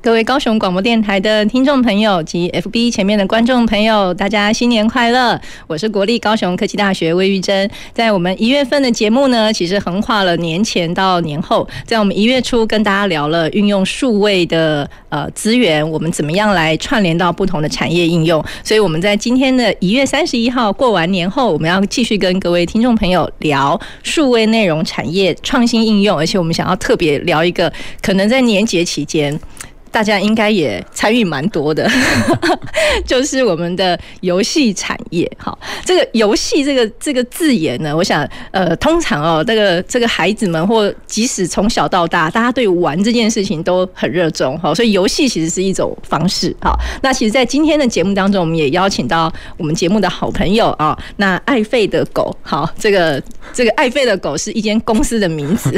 各位高雄广播电台的听众朋友及 FB 前面的观众朋友，大家新年快乐！我是国立高雄科技大学魏玉珍。在我们一月份的节目呢，其实横跨了年前到年后，在我们一月初跟大家聊了运用数位的呃资源，我们怎么样来串联到不同的产业应用。所以我们在今天的一月三十一号过完年后，我们要继续跟各位听众朋友聊数位内容产业创新应用，而且我们想要特别聊一个可能在年节期间。大家应该也参与蛮多的，就是我们的游戏产业。好，这个游戏这个这个字眼呢，我想呃，通常哦，这个这个孩子们或即使从小到大，大家对玩这件事情都很热衷。好，所以游戏其实是一种方式。好，那其实，在今天的节目当中，我们也邀请到我们节目的好朋友啊，那爱费的狗。好，这个这个爱费的狗是一间公司的名字。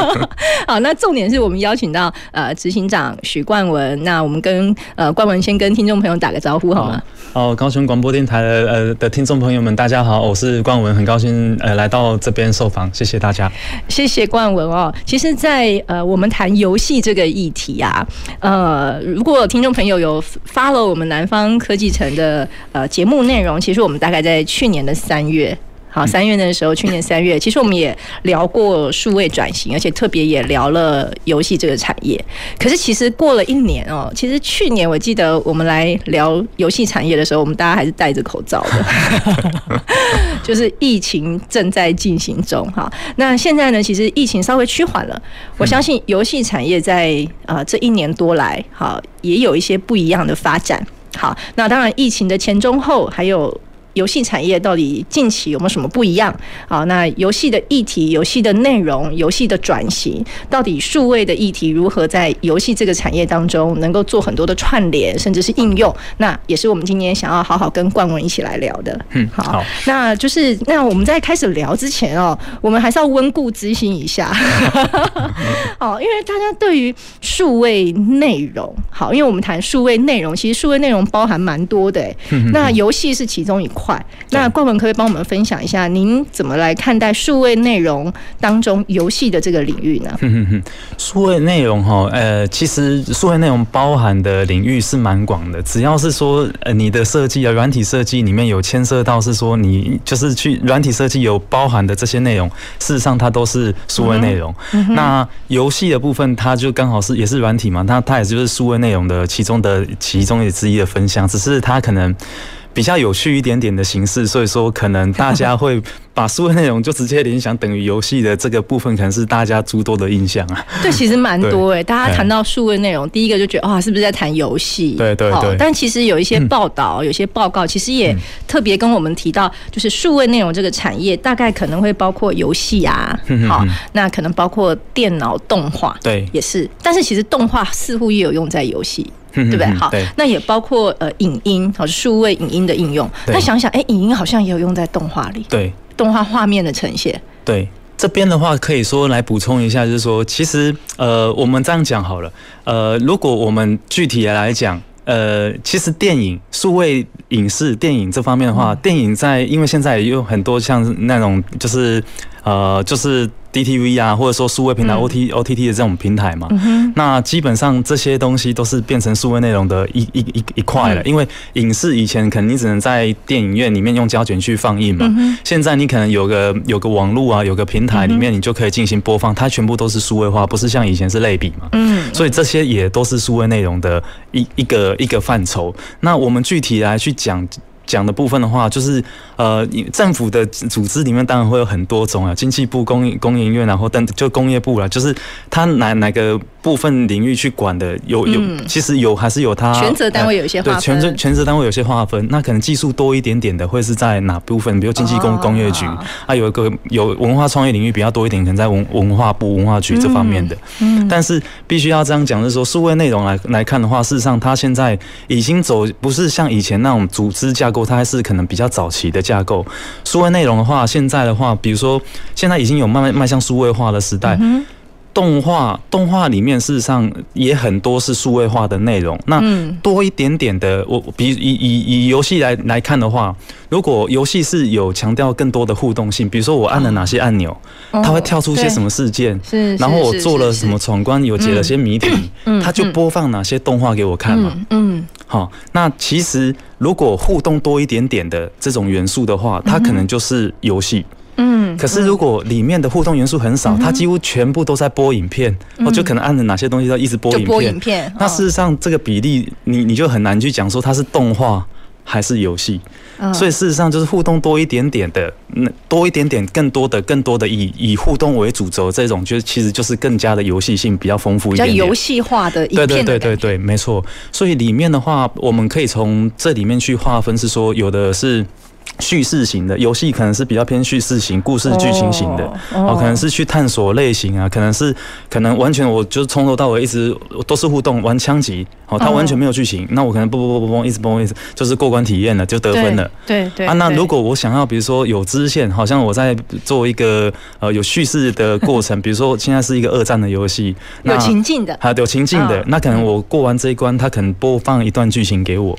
好，那重点是我们邀请到呃执行长徐 许。冠文，那我们跟呃冠文先跟听众朋友打个招呼好吗？哦，高雄广播电台的呃的听众朋友们，大家好，我是冠文，很高兴呃来到这边受访，谢谢大家。谢谢冠文哦。其实在，在呃我们谈游戏这个议题啊，呃，如果听众朋友有 follow 我们南方科技城的呃节目内容，其实我们大概在去年的三月。好，三月的时候，去年 三月，其实我们也聊过数位转型，而且特别也聊了游戏这个产业。可是其实过了一年哦，其实去年我记得我们来聊游戏产业的时候，我们大家还是戴着口罩的，就是疫情正在进行中。哈，那现在呢，其实疫情稍微趋缓了，我相信游戏产业在啊这一年多来，好也有一些不一样的发展。好，那当然疫情的前中后还有。游戏产业到底近期有没有什么不一样？好，那游戏的议题、游戏的内容、游戏的转型，到底数位的议题如何在游戏这个产业当中能够做很多的串联，甚至是应用？那也是我们今天想要好好跟冠文一起来聊的。嗯，好，那就是那我们在开始聊之前哦，我们还是要温故知新一下。好，因为大家对于数位内容，好，因为我们谈数位内容，其实数位内容包含蛮多的。那游戏是其中一块。快，那冠文可以帮我们分享一下，您怎么来看待数位内容当中游戏的这个领域呢？数位内容哈，呃，其实数位内容包含的领域是蛮广的，只要是说呃你的设计啊，软体设计里面有牵涉到是说你就是去软体设计有包含的这些内容，事实上它都是数位内容。嗯嗯、那游戏的部分，它就刚好是也是软体嘛，它它也就是数位内容的其中的其中之一的分项，只是它可能。比较有趣一点点的形式，所以说可能大家会把数位内容就直接联想等于游戏的这个部分，可能是大家诸多的印象啊。对，其实蛮多诶，大家谈到数位内容，第一个就觉得哇，是不是在谈游戏？对对对。但其实有一些报道，有些报告，其实也特别跟我们提到，就是数位内容这个产业大概可能会包括游戏啊，好，那可能包括电脑动画，对，也是。但是其实动画似乎也有用在游戏。对不对？好，那也包括呃影音，好，数位影音的应用。那想想，哎，影音好像也有用在动画里。对，动画画面的呈现。对，这边的话可以说来补充一下，就是说，其实呃，我们这样讲好了，呃，如果我们具体的来讲，呃，其实电影、数位影视、电影这方面的话，电影在因为现在也有很多像那种就是呃就是。DTV 啊，或者说数位平台 OT OTT 的这种平台嘛，嗯、那基本上这些东西都是变成数位内容的一一一一块了。因为影视以前可能你只能在电影院里面用胶卷去放映嘛，嗯、现在你可能有个有个网络啊，有个平台里面你就可以进行播放，它全部都是数位化，不是像以前是类比嘛。嗯，所以这些也都是数位内容的一一个一个范畴。那我们具体来去讲。讲的部分的话，就是呃，政府的组织里面当然会有很多种啊，经济部、工工研院，然后但就工业部啦，就是它哪哪个部分领域去管的，有有，其实有还是有它权责单位有一些划分，对，权责权责单位有些划分，那可能技术多一点点的会是在哪部分？比如经济工工业局，啊，有一个有文化创意领域比较多一点，可能在文文化部文化局这方面的，嗯，但是必须要这样讲，就是说数位内容来来看的话，事实上它现在已经走不是像以前那种组织架构，它还是可能比较早期的架构。数位内容的话，现在的话，比如说现在已经有慢慢迈向数位化的时代。嗯动画动画里面事实上也很多是数位化的内容，那多一点点的，我比以以以游戏来来看的话，如果游戏是有强调更多的互动性，比如说我按了哪些按钮，它会跳出些什么事件，然后我做了什么闯关，有解了些谜题，它就播放哪些动画给我看嘛。嗯，好，那其实如果互动多一点点的这种元素的话，它可能就是游戏。嗯，可是如果里面的互动元素很少，它几乎全部都在播影片，我就可能按着哪些东西都一直播影片。那事实上这个比例，你你就很难去讲说它是动画还是游戏。所以事实上就是互动多一点点的，那多一点点更多的更多的以以互动为主轴这种，就是其实就是更加的游戏性比较丰富一点，比较游戏化的。对对对对对，没错。所以里面的话，我们可以从这里面去划分，是说有的是。叙事型的游戏可能是比较偏叙事型、故事剧情型的，哦，可能是去探索类型啊，可能是可能完全我就是从头到尾一直都是互动玩枪击，哦，它完全没有剧情，那我可能不不不不一直不一直就是过关体验了就得分了，对对，对啊，那如果我想要比如说有支线，好像我在做一个呃有叙事的过程，比如说现在是一个二战的游戏，有情境的，啊有情境的，那可能我过完这一关，它可能播放一段剧情给我。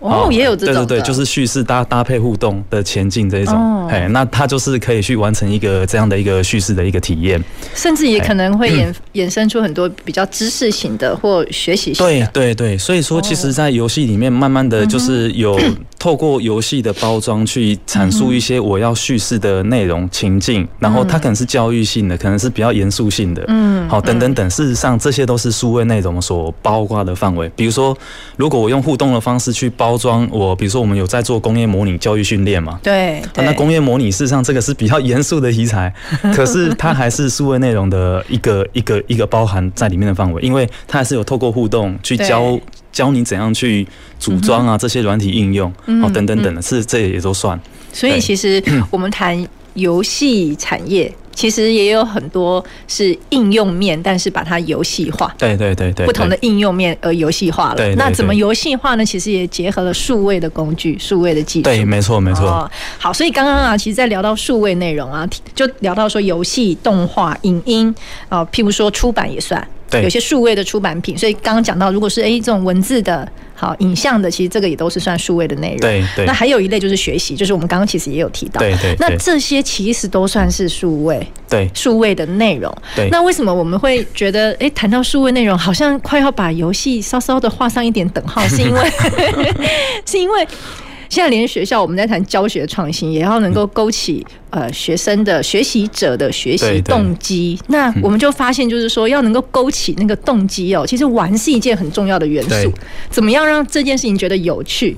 哦，也有这种，对对对，就是叙事搭搭配互动的前进这一种，哎，那它就是可以去完成一个这样的一个叙事的一个体验，甚至也可能会衍 衍生出很多比较知识型的或学习型的。对对对，所以说，其实，在游戏里面，慢慢的就是有 透过游戏的包装去阐述一些我要叙事的内容情境，然后它可能是教育性的，可能是比较严肃性的，嗯，好，等等等，事实上，这些都是数位内容所包括的范围。比如说，如果我用互动的方式去包。包装我，比如说我们有在做工业模拟教育训练嘛？对，那工业模拟事实上这个是比较严肃的题材，可是它还是数位内容的一个一个一个包含在里面的范围，因为它还是有透过互动去教教你怎样去组装啊这些软体应用哦等等等的，是这也都算。所以其实我们谈游戏产业。其实也有很多是应用面，但是把它游戏化。对对对对，不同的应用面而游戏化了。对，那怎么游戏化呢？其实也结合了数位的工具、数位的技术。对，没错没错。哦，好，所以刚刚啊，其实，在聊到数位内容啊，就聊到说游戏、动画、影音啊，譬如说出版也算。对，有些数位的出版品，所以刚刚讲到，如果是诶这种文字的、好影像的，其实这个也都是算数位的内容。对对。那还有一类就是学习，就是我们刚刚其实也有提到。对对。那这些其实都算是数位。对。数位的内容。对。那为什么我们会觉得，哎谈到数位内容，好像快要把游戏稍稍的画上一点等号？是因为，是因为。现在连学校我们在谈教学创新，也要能够勾起呃学生的学习者的学习动机。那我们就发现，就是说要能够勾起那个动机哦，其实玩是一件很重要的元素。怎么样让这件事情觉得有趣，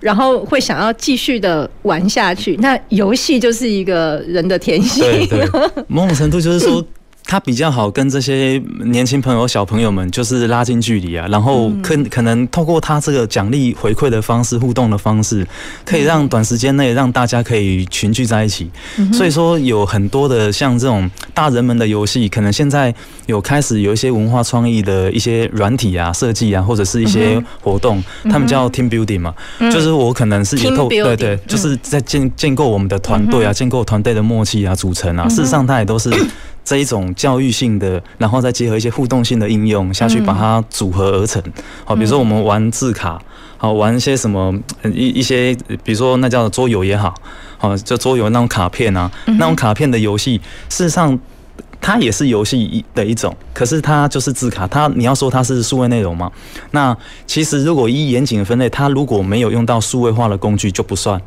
然后会想要继续的玩下去？那游戏就是一个人的天性。对对，某种程度就是说。他比较好跟这些年轻朋友、小朋友们就是拉近距离啊，然后可可能透过他这个奖励回馈的方式、互动的方式，可以让短时间内让大家可以群聚在一起。所以说有很多的像这种大人们的游戏，可能现在有开始有一些文化创意的一些软体啊、设计啊，或者是一些活动，他们叫 team building 嘛，就是我可能是以透对对，就是在建建构我们的团队啊，建构团队的默契啊、组成啊，事实上它也都是。这一种教育性的，然后再结合一些互动性的应用下去，把它组合而成。好，比如说我们玩字卡，好玩一些什么一一些，比如说那叫桌游也好，好就桌游那种卡片啊，那种卡片的游戏，事实上它也是游戏的一种，可是它就是字卡，它你要说它是数位内容吗？那其实如果依严谨的分类，它如果没有用到数位化的工具就不算。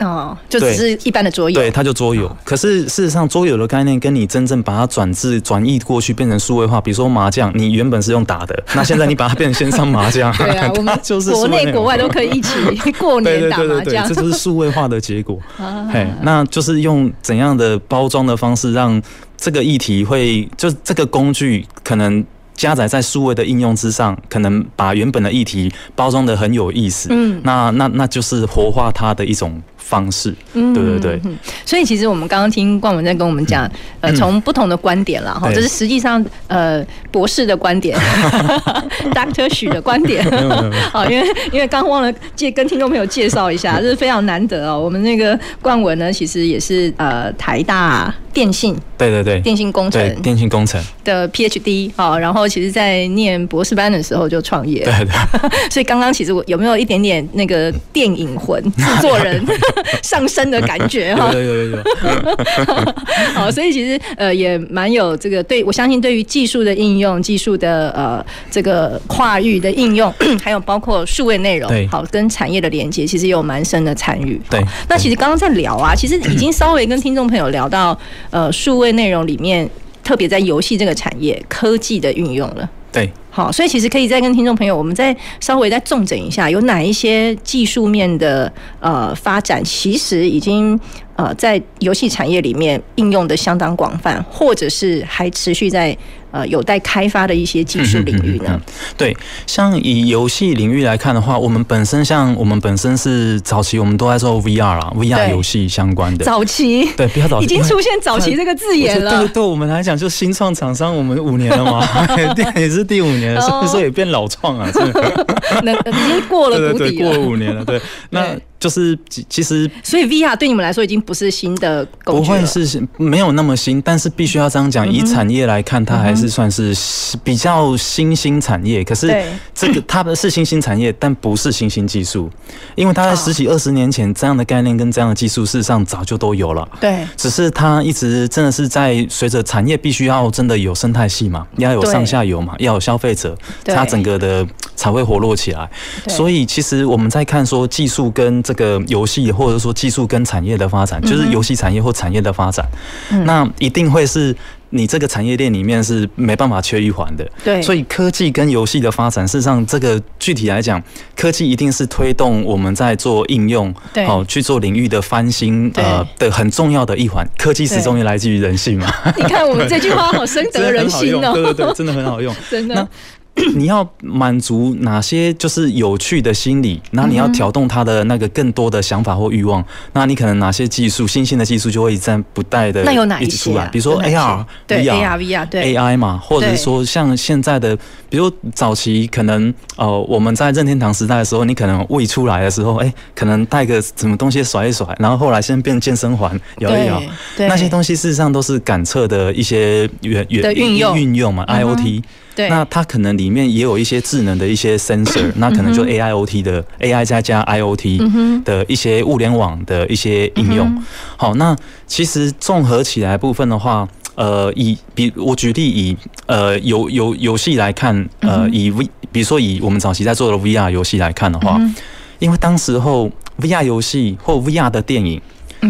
哦，就只是一般的桌游，对，它就桌游。可是事实上，桌游的概念跟你真正把它转至转译过去变成数位化，比如说麻将，你原本是用打的，那现在你把它变成线上麻将，对啊，我们就是国内国外都可以一起过年打麻将，这就是数位化的结果。哎，那就是用怎样的包装的方式，让这个议题会，就这个工具可能。加载在数位的应用之上，可能把原本的议题包装的很有意思。嗯，那那那就是活化它的一种方式。嗯，对对对。所以其实我们刚刚听冠文在跟我们讲，呃，从不同的观点啦，哈，这是实际上呃博士的观点，Doctor 许的观点。好，因为因为刚忘了介跟听众朋友介绍一下，这是非常难得哦。我们那个冠文呢，其实也是呃台大电信。对对对，电信工程，电信工程的 PhD 好，然后其实，在念博士班的时候就创业，对对，所以刚刚其实我有没有一点点那个电影魂制作人 上升的感觉 哈？有有有有。好，所以其实呃也蛮有这个对，我相信对于技术的应用、技术的呃这个跨域的应用，还有包括数位内容，好跟产业的连接，其实也有蛮深的参与。对，那其实刚刚在聊啊，其实已经稍微跟听众朋友聊到呃数位内容里面，特别在游戏这个产业，科技的运用了。对，好，所以其实可以再跟听众朋友，我们再稍微再重整一下，有哪一些技术面的呃发展，其实已经呃在游戏产业里面应用的相当广泛，或者是还持续在。呃，有待开发的一些技术领域呢？对，像以游戏领域来看的话，我们本身像我们本身是早期我们都在做 VR 啦，VR 游戏相关的。早期对，比较早期，已经出现“早期”这个字眼了。对，对我们来讲，就新创厂商，我们五年了嘛，也是第五年了，所以说也变老创啊，这个。那已经过了谷底了，对对对，过了五年了，对，那。就是其实，所以 VR 对你们来说已经不是新的工具了。不会是没有那么新，但是必须要这样讲。以产业来看，它还是算是比较新兴产业。可是这个它的是新兴产业，但不是新兴技术，因为它在十几二十年前这样的概念跟这样的技术，事实上早就都有了。对，只是它一直真的是在随着产业必须要真的有生态系嘛，要有上下游嘛，要有消费者，它整个的才会活络起来。所以其实我们在看说技术跟这个游戏，或者说技术跟产业的发展，就是游戏产业或产业的发展，那一定会是你这个产业链里面是没办法缺一环的。对，所以科技跟游戏的发展，事实上这个具体来讲，科技一定是推动我们在做应用，对，好去做领域的翻新，呃的很重要的一环。科技始终也来自于人性嘛。你看我们这句话好深得人心哦，对对对，真的很好用，真的。你要满足哪些就是有趣的心理，那你要调动他的那个更多的想法或欲望，那你可能哪些技术，新兴的技术就会一直不带的一直出来，比如说 AR、对 AR、VR、对。AI 嘛，或者是说像现在的，比如早期可能呃我们在任天堂时代的时候，你可能未出来的时候，哎，可能带个什么东西甩一甩，然后后来现在变健身环摇一摇，那些东西事实上都是感测的一些原原运用。运用嘛，IoT。对，那它可能里面也有一些智能的一些 sensor，那可能就 AIoT 的 AI 再加 IoT 的一些物联网的一些应用。好，那其实综合起来部分的话，呃，以比我举例以呃游游游戏来看，呃，以 V 比如说以我们早期在做的 VR 游戏来看的话，因为当时候 VR 游戏或 VR 的电影。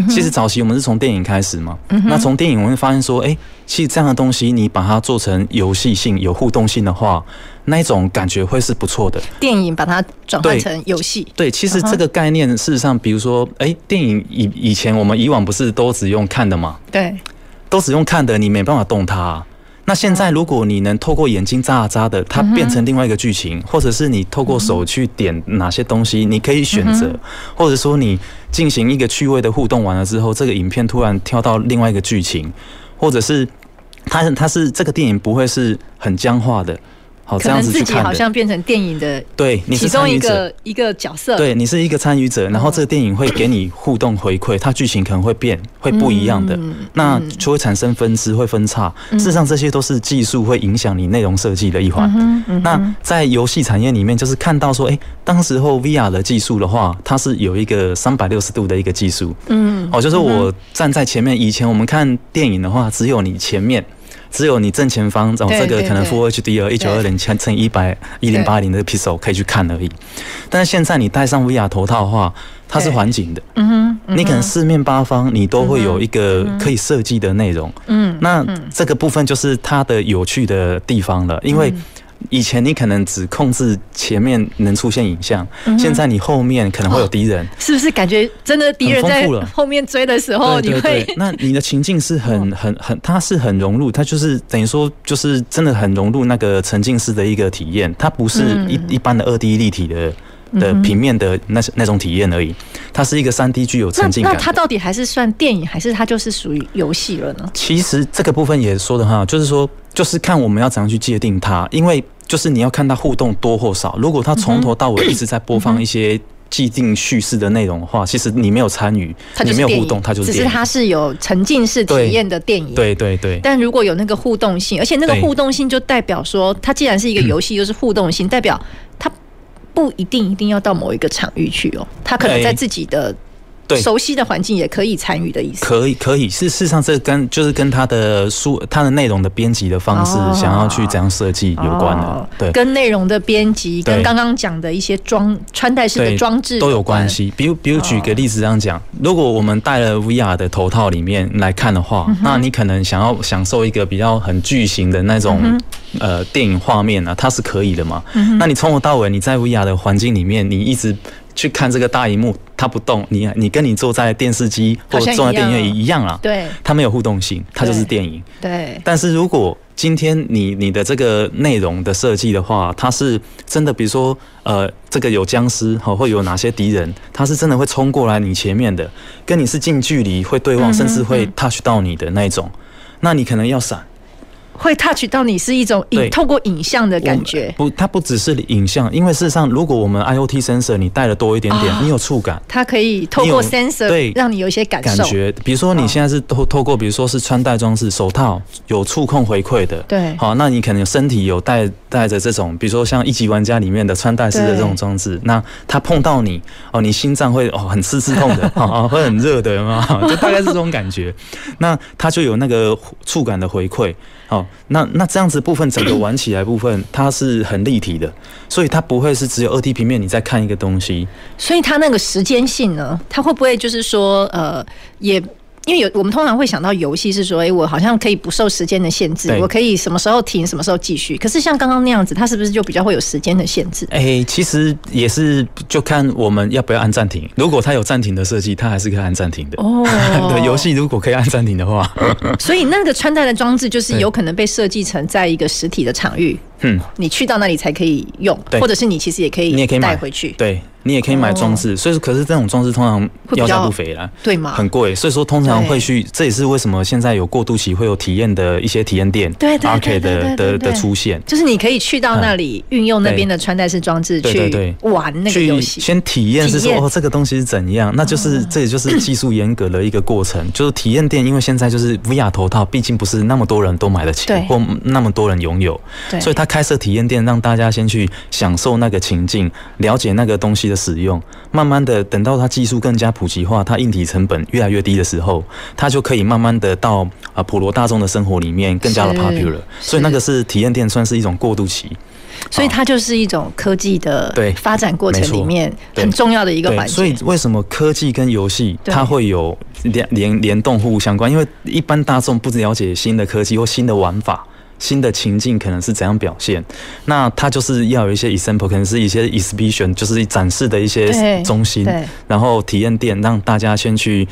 其实早期我们是从电影开始嘛，那从电影我们会发现说，哎，其实这样的东西你把它做成游戏性、有互动性的话，那一种感觉会是不错的。电影把它转换成游戏，对，其实这个概念事实上，比如说，哎，电影以以前我们以往不是都只用看的吗？对，都只用看的，你没办法动它。那现在，如果你能透过眼睛眨啊眨的，它变成另外一个剧情，或者是你透过手去点哪些东西，你可以选择，或者说你进行一个趣味的互动完了之后，这个影片突然跳到另外一个剧情，或者是他他是这个电影不会是很僵化的。好，这样子去看的。可能自己好像变成电影的对，你是其中一个一个角色。对，你是一个参与者，然后这个电影会给你互动回馈，它剧情可能会变，会不一样的，那就会产生分支，会分叉。事实上，这些都是技术会影响你内容设计的一环。那在游戏产业里面，就是看到说，哎，当时候 VR 的技术的话，它是有一个三百六十度的一个技术。嗯，哦，就是我站在前面，以前我们看电影的话，只有你前面。只有你正前方，哦，这个可能 Full HDR 一九二零乘一百一零八零的 pixel 可以去看而已。但是现在你戴上 VR 头套的话，它是环景的。嗯哼，嗯哼你可能四面八方你都会有一个可以设计的内容。嗯，那这个部分就是它的有趣的地方了，因为。以前你可能只控制前面能出现影像，嗯、现在你后面可能会有敌人，是不是感觉真的敌人在后面追的时候，你会？那你的情境是很很很，它是很融入，它就是等于说就是真的很融入那个沉浸式的一个体验，它不是一一般的二 D 立体的的平面的那那种体验而已，它是一个三 D 具有沉浸感。那它到底还是算电影，还是它就是属于游戏了呢？其实这个部分也说的话，就是说就是看我们要怎样去界定它，因为。就是你要看他互动多或少。如果他从头到尾一直在播放一些既定叙事的内容的话，其实你没有参与，你没有互动，他就是只是它是有沉浸式体验的电影。对对对。但如果有那个互动性，而且那个互动性就代表说，它既然是一个游戏，又是互动性，代表它不一定一定要到某一个场域去哦，它可能在自己的。对，熟悉的环境也可以参与的意思。可以，可以。是事实上，这跟就是跟他的书、他的内容的编辑的方式，想要去怎样设计有关的。对，跟内容的编辑，跟刚刚讲的一些装穿戴式的装置都有关系。比如，比如举个例子这样讲，如果我们戴了 VR 的头套里面来看的话，那你可能想要享受一个比较很巨型的那种呃电影画面呢，它是可以的嘛？那你从头到尾你在 VR 的环境里面，你一直。去看这个大荧幕，它不动，你你跟你坐在电视机或者坐在电影院一样啊，对，它没有互动性，它就是电影。对。但是如果今天你你的这个内容的设计的话，它是真的，比如说呃，这个有僵尸哈，会有哪些敌人，它是真的会冲过来你前面的，跟你是近距离会对望，甚至会 touch 到你的那种，那你可能要闪。会 touch 到你是一种影透过影像的感觉，不，它不只是影像，因为事实上，如果我们 IoT sensor 你带的多一点点，你有触感，它可以透过 sensor 对让你有一些感受。感觉，比如说你现在是透透过，比如说是穿戴装置，手套有触控回馈的，对，好，那你可能身体有带带着这种，比如说像一级玩家里面的穿戴式的这种装置，那它碰到你哦，你心脏会哦很刺刺痛的，哦，会很热的嘛，就大概是这种感觉，那它就有那个触感的回馈。那那这样子部分整个玩起来部分，它是很立体的，所以它不会是只有二 D 平面你在看一个东西。所以它那个时间性呢，它会不会就是说，呃，也。因为有我们通常会想到游戏是说，哎，我好像可以不受时间的限制，我可以什么时候停，什么时候继续。可是像刚刚那样子，它是不是就比较会有时间的限制？哎，其实也是就看我们要不要按暂停。如果它有暂停的设计，它还是可以按暂停的。哦，对，游戏如果可以按暂停的话，所以那个穿戴的装置就是有可能被设计成在一个实体的场域，嗯，你去到那里才可以用，或者是你其实也可以，你也可以带回去，对。你也可以买装置，所以说，可是这种装饰通常要价不菲啦，对吗？很贵，所以说通常会去，这也是为什么现在有过渡期会有体验的一些体验店，对对，arcade 的的的出现，就是你可以去到那里运用那边的穿戴式装置去玩那个游戏，先体验是说哦这个东西是怎样，那就是这也就是技术严格的一个过程，就是体验店，因为现在就是 VR 头套，毕竟不是那么多人都买得起，或那么多人拥有，所以他开设体验店，让大家先去享受那个情境，了解那个东西的使用。慢慢的，等到它技术更加普及化，它硬体成本越来越低的时候，它就可以慢慢的到啊普罗大众的生活里面更加的 popular。所以那个是体验店，算是一种过渡期。所以它就是一种科技的对发展过程里面很重要的一个环节。所以为什么科技跟游戏它会有联联联动互相关？因为一般大众不了解新的科技或新的玩法。新的情境可能是怎样表现？那它就是要有一些 example，可能是一些 exhibition，就是展示的一些中心，然后体验店让大家先去。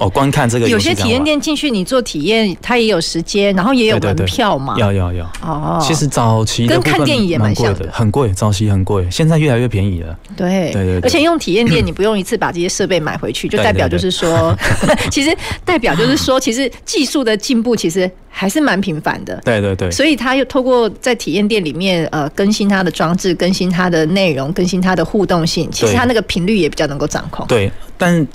哦，观看这个有些体验店进去，你做体验，它也有时间，然后也有门票嘛。要要要哦。其实早期跟看电影也蛮像的，很贵，早期很贵，现在越来越便宜了。对对对。而且用体验店，你不用一次把这些设备买回去，就代表就是说，其实代表就是说，其实技术的进步其实还是蛮频繁的。对对对。所以他又透过在体验店里面呃更新它的装置，更新它的内容，更新它的互动性，其实它那个频率也比较能够掌控。对，但。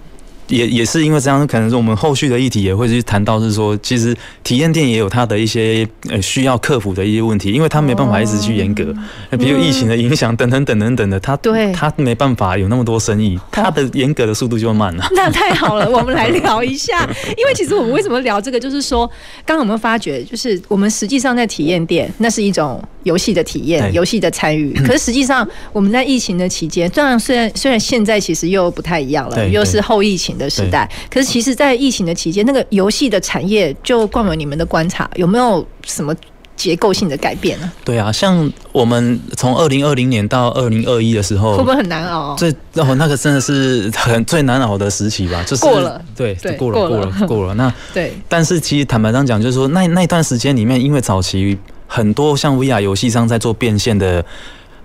也也是因为这样，可能是我们后续的议题也会去谈到，是说其实体验店也有它的一些呃需要克服的一些问题，因为它没办法一直去严格，哦、比如疫情的影响等等等等等的，它对。它没办法有那么多生意，它的严格的速度就慢了。那太好了，我们来聊一下，因为其实我们为什么聊这个，就是说刚刚我们发觉，就是我们实际上在体验店，那是一种游戏的体验，游戏的参与。可是实际上我们在疫情的期间，虽然虽然虽然现在其实又不太一样了，又是后疫情的时代，可是其实，在疫情的期间，那个游戏的产业，就冠文你们的观察，有没有什么结构性的改变呢？对啊，像我们从二零二零年到二零二一的时候，会不会很难熬？最哦，那个真的是很最难熬的时期吧？就是过了，对，对过了，过了，过了，那 对，但是其实坦白上讲，就是说那那段时间里面，因为早期很多像 VR 游戏商在做变现的。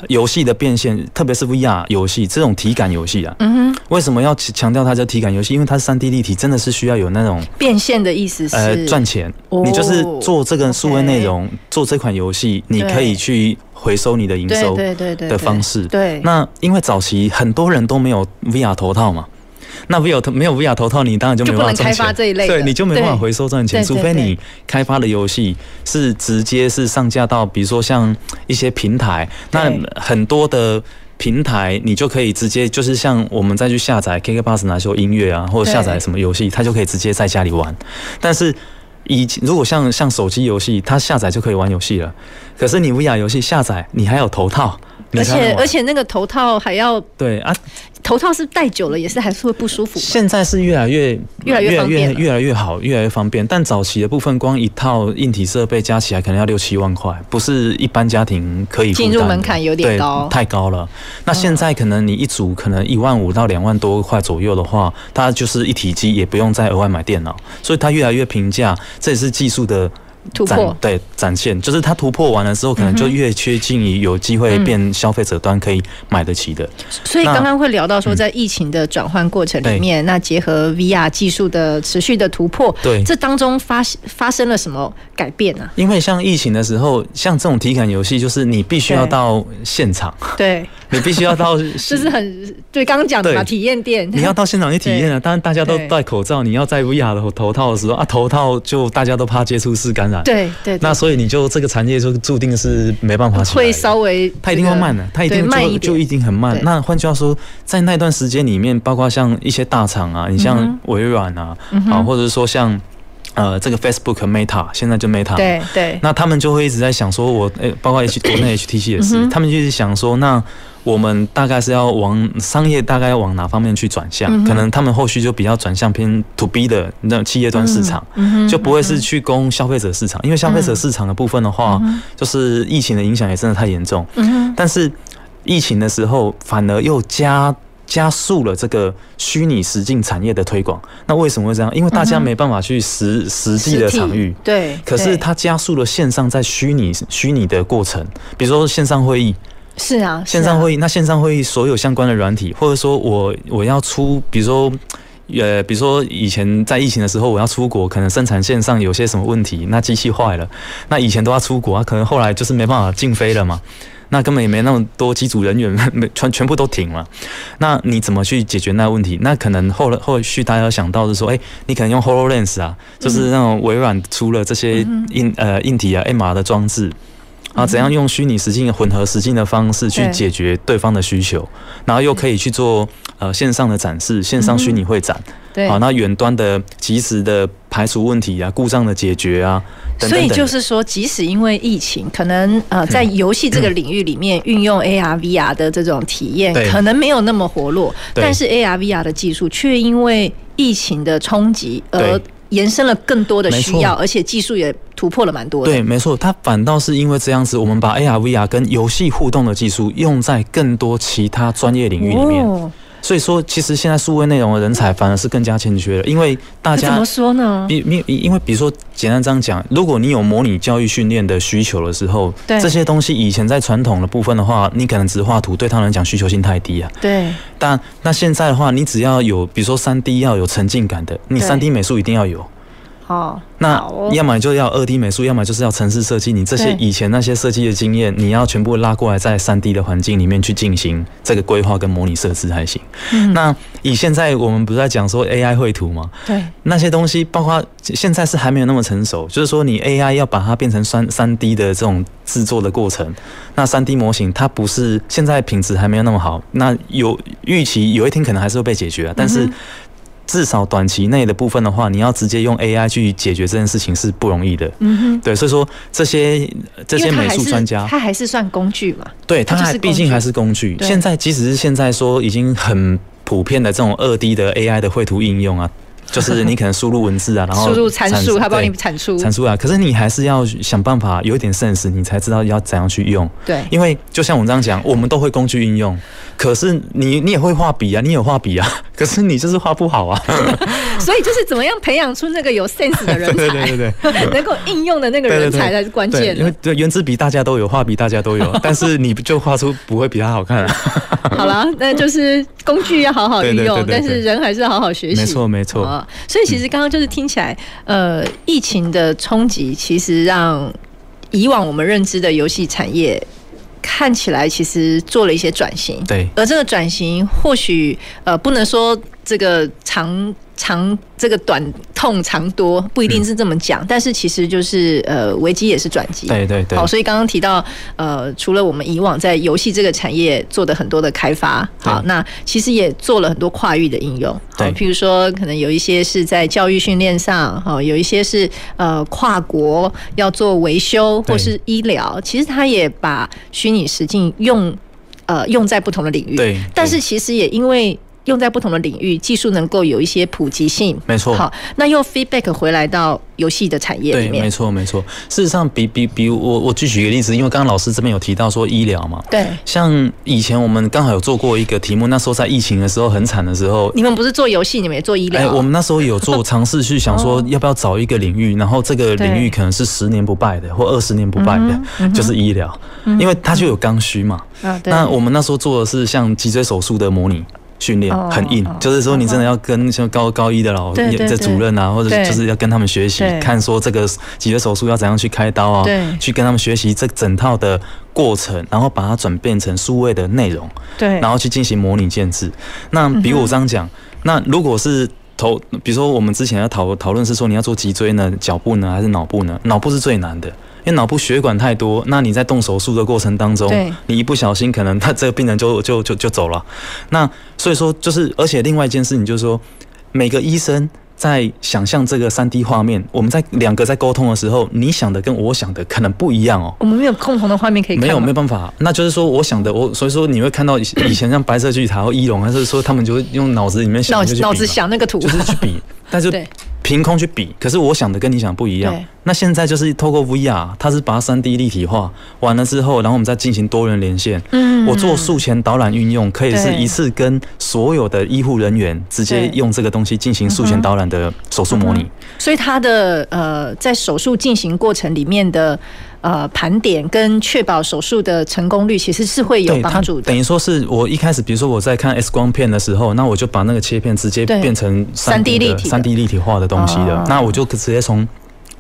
游戏的变现，特别是 VR 游戏这种体感游戏啊，嗯哼，为什么要强调它叫体感游戏？因为它是三 D 立体，真的是需要有那种变现的意思是，呃，赚钱。你就是做这个数位内容，做这款游戏，你可以去回收你的营收，对对对的方式。对，那因为早期很多人都没有 VR 头套嘛。那 VR 没有 VR 头套，你当然就没办法赚钱。开发这一类，对，你就没办法回收赚钱。除非你开发的游戏是直接是上架到，比如说像一些平台，那很多的平台你就可以直接就是像我们再去下载 KKBOX 拿些音乐啊，或者下载什么游戏，它就可以直接在家里玩。但是以前如果像像手机游戏，它下载就可以玩游戏了。可是你 VR 游戏下载，你还有头套。而且而且那个头套还要对啊，头套是戴久了也是还是会不舒服。现在是越来越越来越越越来越好，越来越方便。但早期的部分，光一套硬体设备加起来可能要六七万块，不是一般家庭可以进入门槛有点高，太高了。那现在可能你一组可能一万五到两万多块左右的话，它就是一体机，也不用再额外买电脑，所以它越来越平价。这也是技术的。突破对展现，就是它突破完了之后，可能就越接近于有机会变消费者端可以买得起的。嗯、所以刚刚会聊到说，在疫情的转换过程里面，嗯、那结合 VR 技术的持续的突破，对，这当中发发生了什么改变呢、啊？因为像疫情的时候，像这种体感游戏，就是你必须要到现场，对。对你必须要到，就是很对刚刚讲的嘛，体验店。你要到现场去体验啊！当然大家都戴口罩，你要在 VR 的头套的时候啊，头套就大家都怕接触式感染。对对。那所以你就这个产业就注定是没办法起来。会稍微，它一定会慢的，它一定就就一定很慢。那换句话说，在那段时间里面，包括像一些大厂啊，你像微软啊，啊，或者说像。呃，这个 Facebook Meta 现在就 Meta，对对，那他们就会一直在想说，我诶，包括 H 国内 HTC 也是，嗯、他们就是想说，那我们大概是要往商业大概要往哪方面去转向？嗯、可能他们后续就比较转向偏 To B 的那种企业端市场，嗯、就不会是去攻消费者市场，因为消费者市场的部分的话，嗯、就是疫情的影响也真的太严重。嗯，但是疫情的时候反而又加。加速了这个虚拟实境产业的推广。那为什么会这样？因为大家没办法去实实际的场域，对。可是它加速了线上在虚拟虚拟的过程，比如说线上会议，是啊，线上会议。那线上会议所有相关的软体，或者说我我要出，比如说呃，比如说以前在疫情的时候，我要出国，可能生产线上有些什么问题，那机器坏了，那以前都要出国啊，可能后来就是没办法禁飞了嘛。那根本也没那么多机组人员，没全全部都停了。那你怎么去解决那个问题？那可能后来后续大家想到是说，哎、欸，你可能用 HoloLens 啊，就是那种微软出了这些硬呃硬体啊 MR 的装置，然后怎样用虚拟实境混合实境的方式去解决对方的需求，然后又可以去做呃线上的展示、线上虚拟会展。对，好，那远端的及时的排除问题啊，故障的解决啊。所以就是说，即使因为疫情，可能呃，在游戏这个领域里面运用 AR VR 的这种体验，可能没有那么活络，但是 AR VR 的技术却因为疫情的冲击而延伸了更多的需要，而且技术也突破了蛮多的。对，没错，它反倒是因为这样子，我们把 AR VR 跟游戏互动的技术用在更多其他专业领域里面。哦所以说，其实现在数位内容的人才反而是更加欠缺了，因为大家怎么说呢？比比因为比如说，简单这样讲，如果你有模拟教育训练的需求的时候，对这些东西以前在传统的部分的话，你可能只画图，对他们来讲需求性太低啊。对。但那现在的话，你只要有，比如说三 D 要有沉浸感的，你三 D 美术一定要有。哦，那要么就要二 D 美术，要么就是要城市设计。你这些以前那些设计的经验，你要全部拉过来，在三 D 的环境里面去进行这个规划跟模拟设置才行。嗯，那以现在我们不是在讲说 AI 绘图吗？对，那些东西包括现在是还没有那么成熟，就是说你 AI 要把它变成三三 D 的这种制作的过程，那三 D 模型它不是现在品质还没有那么好，那有预期有一天可能还是会被解决啊，但是。至少短期内的部分的话，你要直接用 AI 去解决这件事情是不容易的。嗯哼，对，所以说这些这些美术专家，他还是算工具嘛？对，他还毕竟还是工具。现在即使是现在说已经很普遍的这种二 D 的 AI 的绘图应用啊。就是你可能输入文字啊，然后输入参数，他帮你产出产出啊。可是你还是要想办法有一点 sense，你才知道要怎样去用。对，因为就像我们这样讲，我们都会工具应用，可是你你也会画笔啊，你有画笔啊，可是你就是画不好啊。所以就是怎么样培养出那个有 sense 的人才，对对对对，能够应用的那个人才才是关键。因为对原子笔大家都有，画笔大家都有，但是你就画出不会比他好看啊。好了，那就是工具要好好运用，但是人还是要好好学习。没错没错。所以其实刚刚就是听起来，呃，疫情的冲击其实让以往我们认知的游戏产业看起来其实做了一些转型。对，而这个转型或许呃不能说这个长。长这个短痛长多不一定是这么讲，嗯、但是其实就是呃危机也是转机。对对对。好，所以刚刚提到呃，除了我们以往在游戏这个产业做的很多的开发，好，那其实也做了很多跨域的应用。好，譬如说可能有一些是在教育训练上，好，有一些是呃跨国要做维修或是医疗，其实他也把虚拟实境用呃用在不同的领域。对。但是其实也因为。用在不同的领域，技术能够有一些普及性，没错。好，那又 feedback 回来到游戏的产业里面，对，没错，没错。事实上比，比比比，我我举举个例子，因为刚刚老师这边有提到说医疗嘛，对。像以前我们刚好有做过一个题目，那时候在疫情的时候很惨的时候，你们不是做游戏，你们也做医疗？哎，我们那时候有做尝试去想说，要不要找一个领域，然后这个领域可能是十年不败的，或二十年不败的，就是医疗，因为它就有刚需嘛。啊，对。那我们那时候做的是像脊椎手术的模拟。训练很硬，就是说你真的要跟像高高一的老这主任啊，或者就是要跟他们学习，看说这个脊椎手术要怎样去开刀啊，去跟他们学习这整套的过程，然后把它转变成数位的内容，对，然后去进行模拟建制。那比如我这样讲，那如果是头，比如说我们之前要讨讨论是说你要做脊椎呢、脚部呢还是脑部呢？脑部是最难的。因为脑部血管太多，那你在动手术的过程当中，你一不小心，可能他这个病人就就就就走了。那所以说，就是而且另外一件事情就是说，每个医生在想象这个三 D 画面，我们在两个在沟通的时候，你想的跟我想的可能不一样哦。我们没有共同的画面可以看。没有，没有办法。那就是说，我想的，我所以说你会看到以前像白色巨塔或医龙，还是说他们就会用脑子里面想，脑子想那个图，就是去比，但是。凭空去比，可是我想的跟你想不一样。那现在就是透过 VR，它是把它三 D 立体化完了之后，然后我们再进行多人连线。嗯，我做术前导览运用，可以是一次跟所有的医护人员直接用这个东西进行术前导览的手术模拟。所以它的呃，在手术进行过程里面的。呃，盘点跟确保手术的成功率，其实是会有帮助的。等于说是我一开始，比如说我在看 X 光片的时候，那我就把那个切片直接变成三 D 立体、三 D 立体化的东西的。那我就直接从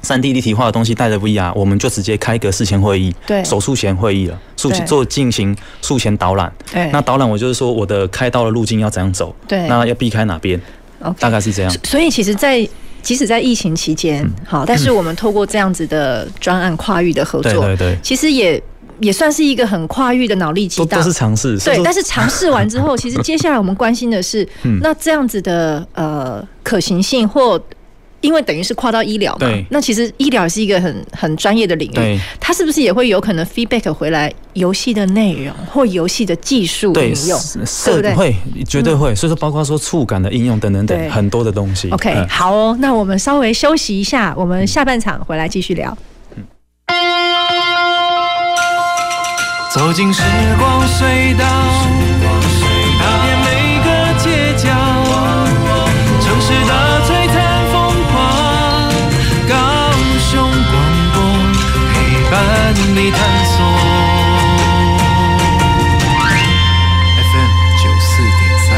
三 D 立体化的东西带着 VR，我们就直接开一个事前会议，对，手术前会议了，术前做进行术前导览。对，那导览我就是说我的开刀的路径要怎样走，对，那要避开哪边，大概是这样。所以其实，在即使在疫情期间，好，但是我们透过这样子的专案跨域的合作，对对对，其实也也算是一个很跨域的脑力激荡，都是尝试。对，但是尝试完之后，其实接下来我们关心的是，那这样子的呃可行性或。因为等于是跨到医疗嘛，那其实医疗是一个很很专业的领域，它是不是也会有可能 feedback 回来游戏的内容或游戏的技术应用，对不对？会，绝对会。嗯、所以说，包括说触感的应用等等等很多的东西。OK，嗯、好哦，那我们稍微休息一下，我们下半场回来继续聊。走进时光隧道。你探索 FM 九四点三。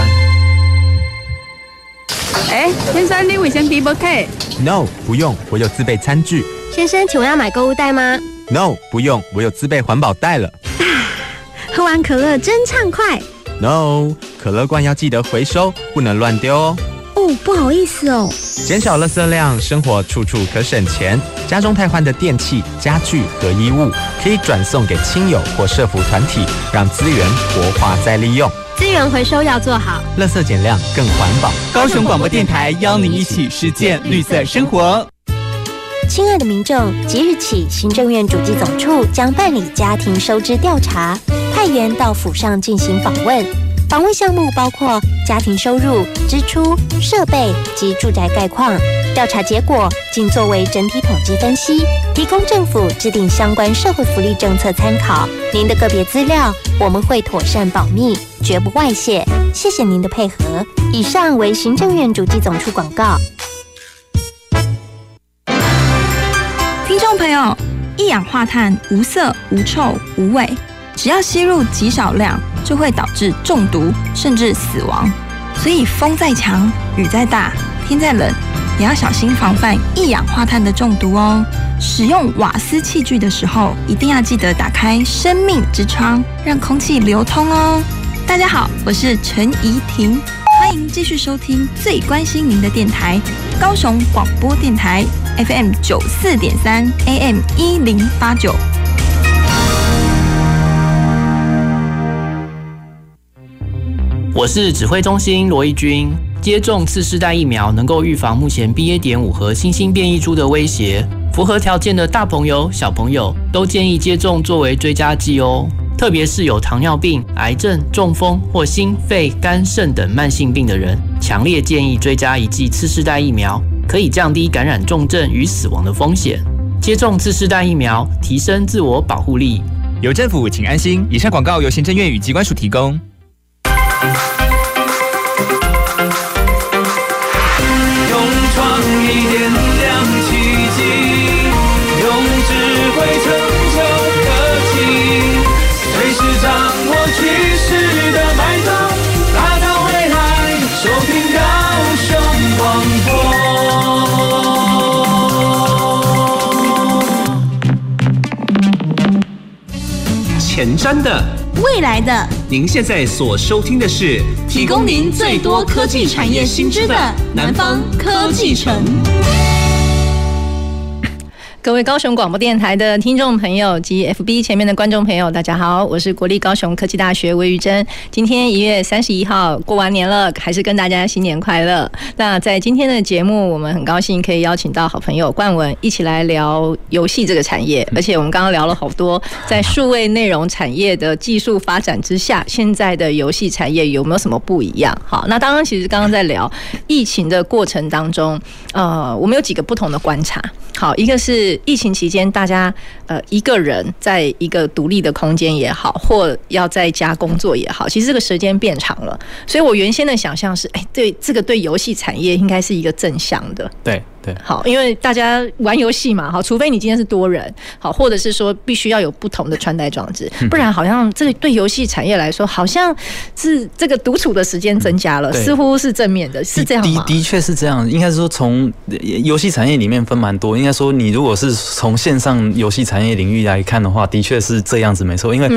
哎，哎，先生，你卫生纸不开？No，不用，我有自备餐具。先生，请问要买购物袋吗？No，不用，我有自备环保袋了。啊，喝完可乐真畅快。No，可乐罐要记得回收，不能乱丢哦。哦，不好意思哦。减少垃圾量，生活处处可省钱。家中太换的电器、家具和衣物，可以转送给亲友或社服团体，让资源活化再利用。资源回收要做好，垃圾减量更环保。高雄广播电台邀您一起实践绿色生活。亲爱的民众，即日起，行政院主计总处将办理家庭收支调查，派员到府上进行访问。访问项目包括家庭收入、支出、设备及住宅概况。调查结果仅作为整体统计分析，提供政府制定相关社会福利政策参考。您的个别资料我们会妥善保密，绝不外泄。谢谢您的配合。以上为行政院主计总处广告。听众朋友，一氧化碳无色、无臭、无味，只要吸入极少量，就会导致中毒甚至死亡。所以风再强、雨再大、天再冷，也要小心防范一氧化碳的中毒哦。使用瓦斯器具的时候，一定要记得打开生命之窗，让空气流通哦。大家好，我是陈怡婷。欢迎继续收听最关心您的电台——高雄广播电台 FM 九四点三 AM 一零八九。我是指挥中心罗一军。接种次世代疫苗能够预防目前 BA. 点五和新兴变异株的威胁。符合条件的大朋友、小朋友都建议接种作为追加剂哦。特别是有糖尿病、癌症、中风或心肺肝肾等慢性病的人，强烈建议追加一剂次世代疫苗，可以降低感染重症与死亡的风险。接种次世代疫苗，提升自我保护力。有政府，请安心。以上广告由行政院与机关署提供。用创意点亮奇迹，用智慧成就科技，随时掌握趋势的脉动，打造未来，收听高雄广播。前瞻的，未来的。您现在所收听的是提供您最多科技产业新知的南方科技城。各位高雄广播电台的听众朋友及 FB 前面的观众朋友，大家好，我是国立高雄科技大学魏玉珍。今天一月三十一号过完年了，还是跟大家新年快乐。那在今天的节目，我们很高兴可以邀请到好朋友冠文一起来聊游戏这个产业。而且我们刚刚聊了好多，在数位内容产业的技术发展之下，现在的游戏产业有没有什么不一样？好，那刚刚，其实刚刚在聊疫情的过程当中，呃，我们有几个不同的观察。好，一个是疫情期间，大家呃一个人在一个独立的空间也好，或要在家工作也好，其实这个时间变长了。所以我原先的想象是，哎，对这个对游戏产业应该是一个正向的。对。对，好，因为大家玩游戏嘛，好，除非你今天是多人，好，或者是说必须要有不同的穿戴装置，不然好像这个对游戏产业来说，好像是这个独处的时间增加了，似乎是正面的，是这样吗？的的确是这样，应该是说从游戏产业里面分蛮多，应该说你如果是从线上游戏产业领域来看的话，的确是这样子没错，因为。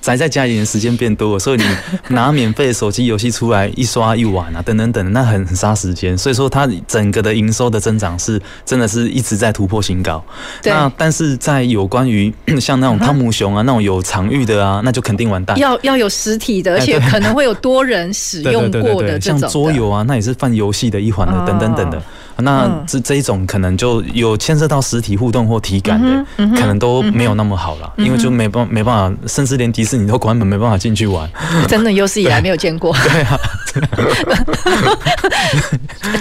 宅在家里的时间变多了，所以你拿免费的手机游戏出来一刷一玩啊，等等等，那很很杀时间。所以说它整个的营收的增长是真的是一直在突破新高。那但是在有关于像那种汤姆熊啊，那种有场域的啊，那就肯定完蛋。要要有实体的，而且可能会有多人使用过的 这种。像桌游啊，那也是泛游戏的一环的，等等等的。那这这一种可能就有牵涉到实体互动或体感的，可能都没有那么好了，因为就没办没办法，甚至连迪士尼都关门，没办法进去玩。真的有史以来没有见过。对啊，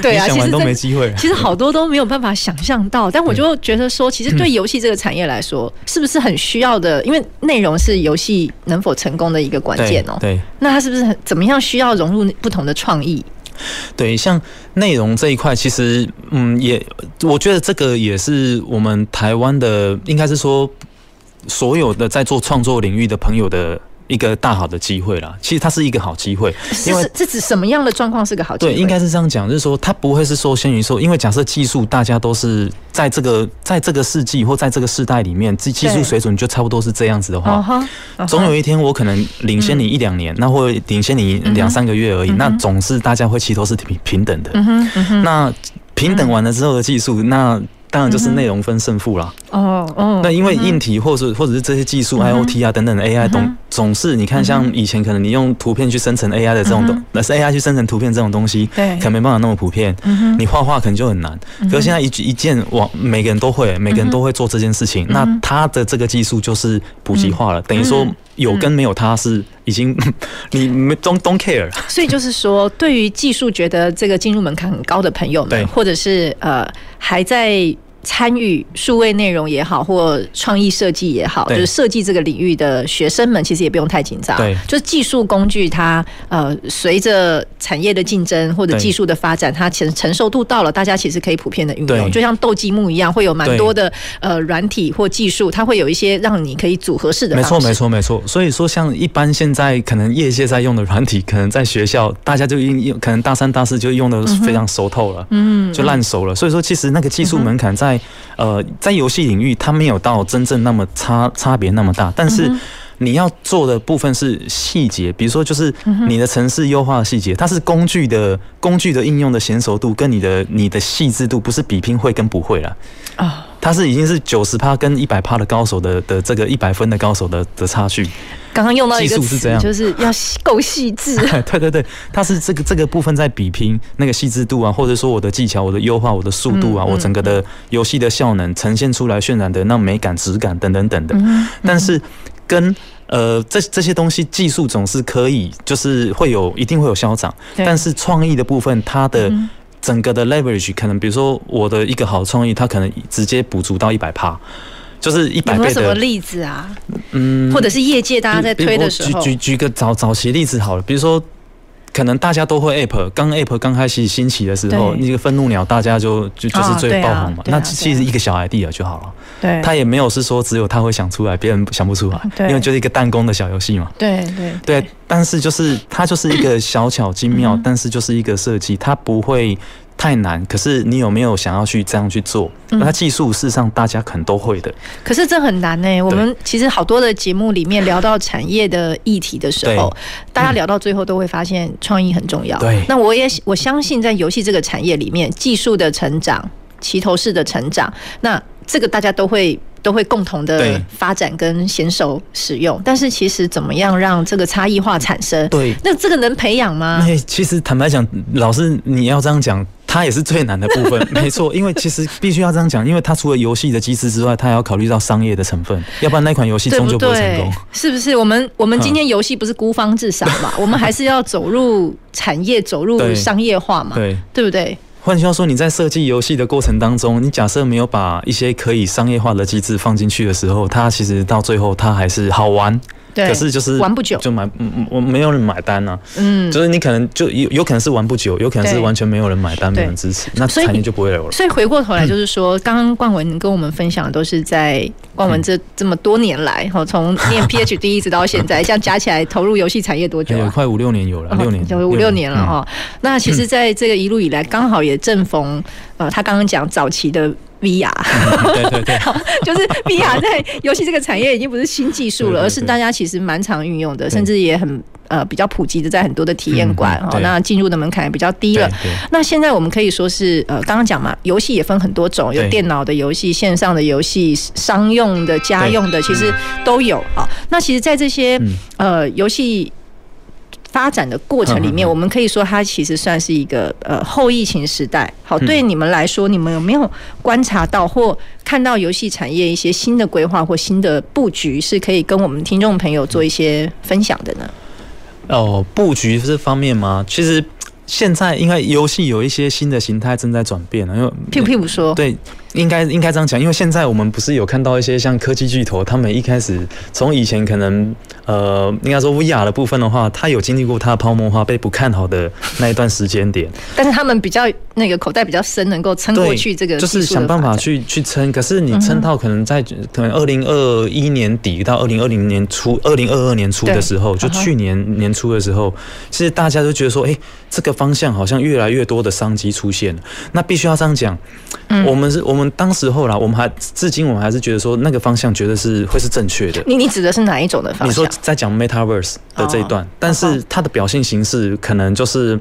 对啊，其实都没机会。其实好多都没有办法想象到，但我就觉得说，其实对游戏这个产业来说，是不是很需要的？因为内容是游戏能否成功的一个关键哦。对，那它是不是很怎么样需要融入不同的创意？对，像内容这一块，其实，嗯，也，我觉得这个也是我们台湾的，应该是说，所有的在做创作领域的朋友的一个大好的机会啦。其实它是一个好机会，因为这指什么样的状况是个好机会？对，应该是这样讲，就是说它不会是受限于说，因为假设技术大家都是在这个在这个世纪或在这个世代里面，技技术水准就差不多是这样子的话，总有一天我可能领先你一两年，那或领先你两三个月而已，那总是大家会齐头是平平等的。那平等完了之后的技术，那。当然就是内容分胜负啦。哦哦，那因为硬体或是或者是这些技术，IoT 啊等等的 AI，总总是你看，像以前可能你用图片去生成 AI 的这种东，那是 AI 去生成图片这种东西，对，可能没办法那么普遍。你画画可能就很难。可是现在一一件网，每个人都会，每个人都会做这件事情。那它的这个技术就是普及化了，等于说有跟没有他是已经 你没 don't don't care。所以就是说，对于技术觉得这个进入门槛很高的朋友们，或者是呃还在。参与数位内容也好，或创意设计也好，就是设计这个领域的学生们，其实也不用太紧张。对，就是技术工具它呃，随着产业的竞争或者技术的发展，它承承受度到了，大家其实可以普遍的运用。就像斗积木一样，会有蛮多的呃软体或技术，它会有一些让你可以组合式的。没错，没错，没错。所以说，像一般现在可能业界在用的软体，可能在学校大家就应用，可能大三、大四就用的非常熟透了，嗯，就烂熟了。所以说，其实那个技术门槛在。呃，在游戏领域，它没有到真正那么差差别那么大，但是你要做的部分是细节，比如说就是你的城市优化的细节，它是工具的工具的应用的娴熟度跟你的你的细致度，不是比拼会跟不会了啊，它是已经是九十趴跟一百趴的高手的的这个一百分的高手的的差距。刚刚用到一个词，就是要够细致。对对对，它是这个这个部分在比拼那个细致度啊，或者说我的技巧、我的优化、我的速度啊，我整个的游戏的效能呈现出来渲染的那美感、质感等等等等的。但是跟呃这这些东西技术总是可以，就是会有一定会有消长，但是创意的部分，它的整个的 leverage 可能，比如说我的一个好创意，它可能直接补足到一百趴。就是一百倍的。有什么例子啊？嗯，或者是业界大家在推的时候，举举举个早早期例子好了，比如说。可能大家都会 App，刚 App 刚开始兴起的时候，那个愤怒鸟大家就就就是最爆红嘛。那其实一个小 idea 就好了。对，他也没有是说只有他会想出来，别人想不出来。因为就是一个弹弓的小游戏嘛。对对对。但是就是它就是一个小巧精妙，但是就是一个设计，它不会太难。可是你有没有想要去这样去做？那技术事实上大家可能都会的。可是这很难呢。我们其实好多的节目里面聊到产业的议题的时候，大家聊到最后都会发现。创意很重要。对，那我也我相信，在游戏这个产业里面，技术的成长、齐头式的成长，那这个大家都会都会共同的发展跟娴熟使用。但是，其实怎么样让这个差异化产生？对，那这个能培养吗？那其实坦白讲，老师你要这样讲。它也是最难的部分，没错，因为其实必须要这样讲，因为它除了游戏的机制之外，它还要考虑到商业的成分，要不然那款游戏终究不会成功，是不是？我们我们今天游戏不是孤芳自赏嘛，我们还是要走入产业，走入商业化嘛，对，对不对？换句话说，你在设计游戏的过程当中，你假设没有把一些可以商业化的机制放进去的时候，它其实到最后它还是好玩。可是就是玩不久，就买，我没有人买单呢。嗯，就是你可能就有有可能是玩不久，有可能是完全没有人买单，没人支持，那产业就不会有了。所以回过头来就是说，刚刚冠文跟我们分享的都是在冠文这这么多年来，哈，从念 PhD 一直到现在，这样加起来投入游戏产业多久？有快五六年有了，六年有五六年了哈。那其实在这个一路以来，刚好也正逢呃，他刚刚讲早期的。VR，对对对，就是 VR 在游戏这个产业已经不是新技术了，而是大家其实蛮常运用的，甚至也很呃比较普及的，在很多的体验馆哈，那进入的门槛也比较低了。那现在我们可以说是呃，刚刚讲嘛，游戏也分很多种，有电脑的游戏、线上的游戏、商用的、家用的，其实都有。啊。那其实，在这些呃游戏。发展的过程里面，我们可以说它其实算是一个呃后疫情时代。好，对你们来说，你们有没有观察到或看到游戏产业一些新的规划或新的布局，是可以跟我们听众朋友做一些分享的呢？哦，布局这方面吗？其实现在应该游戏有一些新的形态正在转变了，因为譬如譬如说，对。应该应该这样讲，因为现在我们不是有看到一些像科技巨头，他们一开始从以前可能呃，应该说 VR 的部分的话，他有经历过它的泡沫化被不看好的那一段时间点，但是他们比较那个口袋比较深，能够撑过去这个，就是想办法去去撑。可是你撑到可能在可能二零二一年底到二零二零年初，二零二二年初的时候，就去年年初的时候，其实大家都觉得说，哎、这个方向好像越来越多的商机出现了。那必须要这样讲，我们是我们。当时候啦，我们还至今我们还是觉得说那个方向绝对是会是正确的。你你指的是哪一种的方向？你说在讲 Metaverse 的这一段，哦、但是它的表现形式可能就是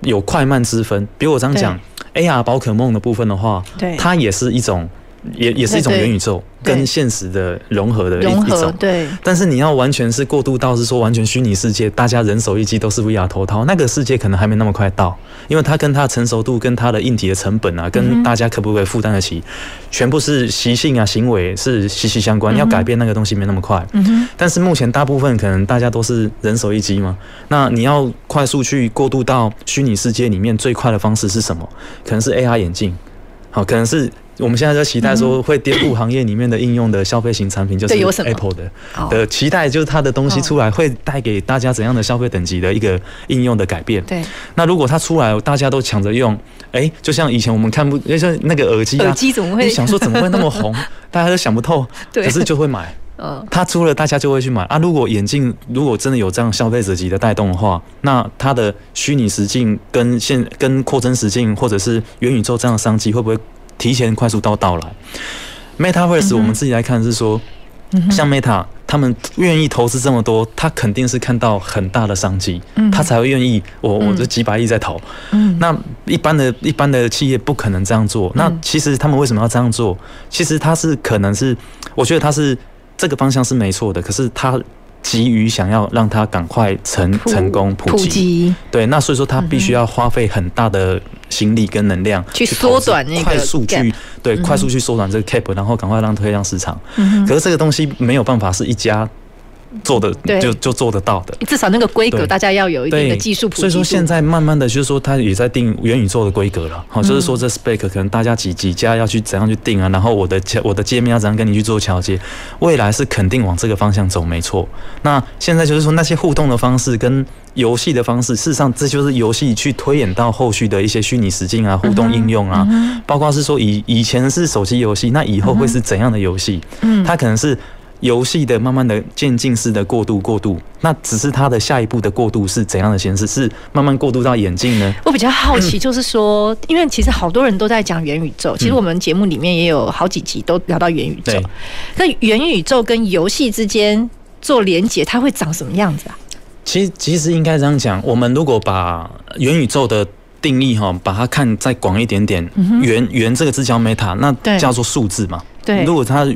有快慢之分。比如我这样讲，AR 宝可梦的部分的话，对，它也是一种。也也是一种元宇宙跟现实的融合的一一种，对。但是你要完全是过渡到是说完全虚拟世界，大家人手一机都是 VR 头套，那个世界可能还没那么快到，因为它跟它成熟度、跟它的硬体的成本啊，跟大家可不可以负担得起，全部是习性啊、行为是息息相关。要改变那个东西没那么快。嗯。但是目前大部分可能大家都是人手一机嘛，那你要快速去过渡到虚拟世界里面，最快的方式是什么？可能是 AR 眼镜，好，可能是。我们现在在期待说会颠覆行业里面的应用的消费型产品，就是 Apple 的的期待，就是它的东西出来会带给大家怎样的消费等级的一个应用的改变。对。那如果它出来，大家都抢着用，哎，就像以前我们看不，就像那个耳机啊，耳机怎么会？你想说怎么会那么红？大家都想不透，可是就会买。嗯。它出了，大家就会去买啊。如果眼镜如果真的有这样消费者级的带动的话，那它的虚拟实境跟现跟扩增实境或者是元宇宙这样的商机会不会？提前快速到到来，Metaverse 我们自己来看是说，像 Meta 他们愿意投资这么多，他肯定是看到很大的商机，他才会愿意我我这几百亿在投。那一般的一般的企业不可能这样做。那其实他们为什么要这样做？其实他是可能是，我觉得他是这个方向是没错的，可是他。急于想要让它赶快成成功普及，对，那所以说他必须要花费很大的心力跟能量去缩短那个快速去对快速去缩短这个 cap，然后赶快让推向市场。可是这个东西没有办法是一家。做的就就做得到的，至少那个规格大家要有一定的技术普及。所以说现在慢慢的就是说，它也在定元宇宙的规格了。好，就是说这 spec 可能大家几几家要去怎样去定啊，然后我的我的界面要怎样跟你去做桥接，未来是肯定往这个方向走，没错。那现在就是说那些互动的方式跟游戏的方式，事实上这就是游戏去推演到后续的一些虚拟实境啊、互动应用啊，包括是说以以前是手机游戏，那以后会是怎样的游戏？嗯，它可能是。游戏的慢慢的渐进式的过渡过渡，那只是它的下一步的过渡是怎样的形式？是慢慢过渡到眼镜呢？我比较好奇，就是说，因为其实好多人都在讲元宇宙，其实我们节目里面也有好几集都聊到元宇宙。那元宇宙跟游戏之间做连接，它会长什么样子啊？其实其实应该这样讲，我们如果把元宇宙的定义哈，把它看再广一点点，元元这个字叫 meta，那叫做数字嘛。对，如果它。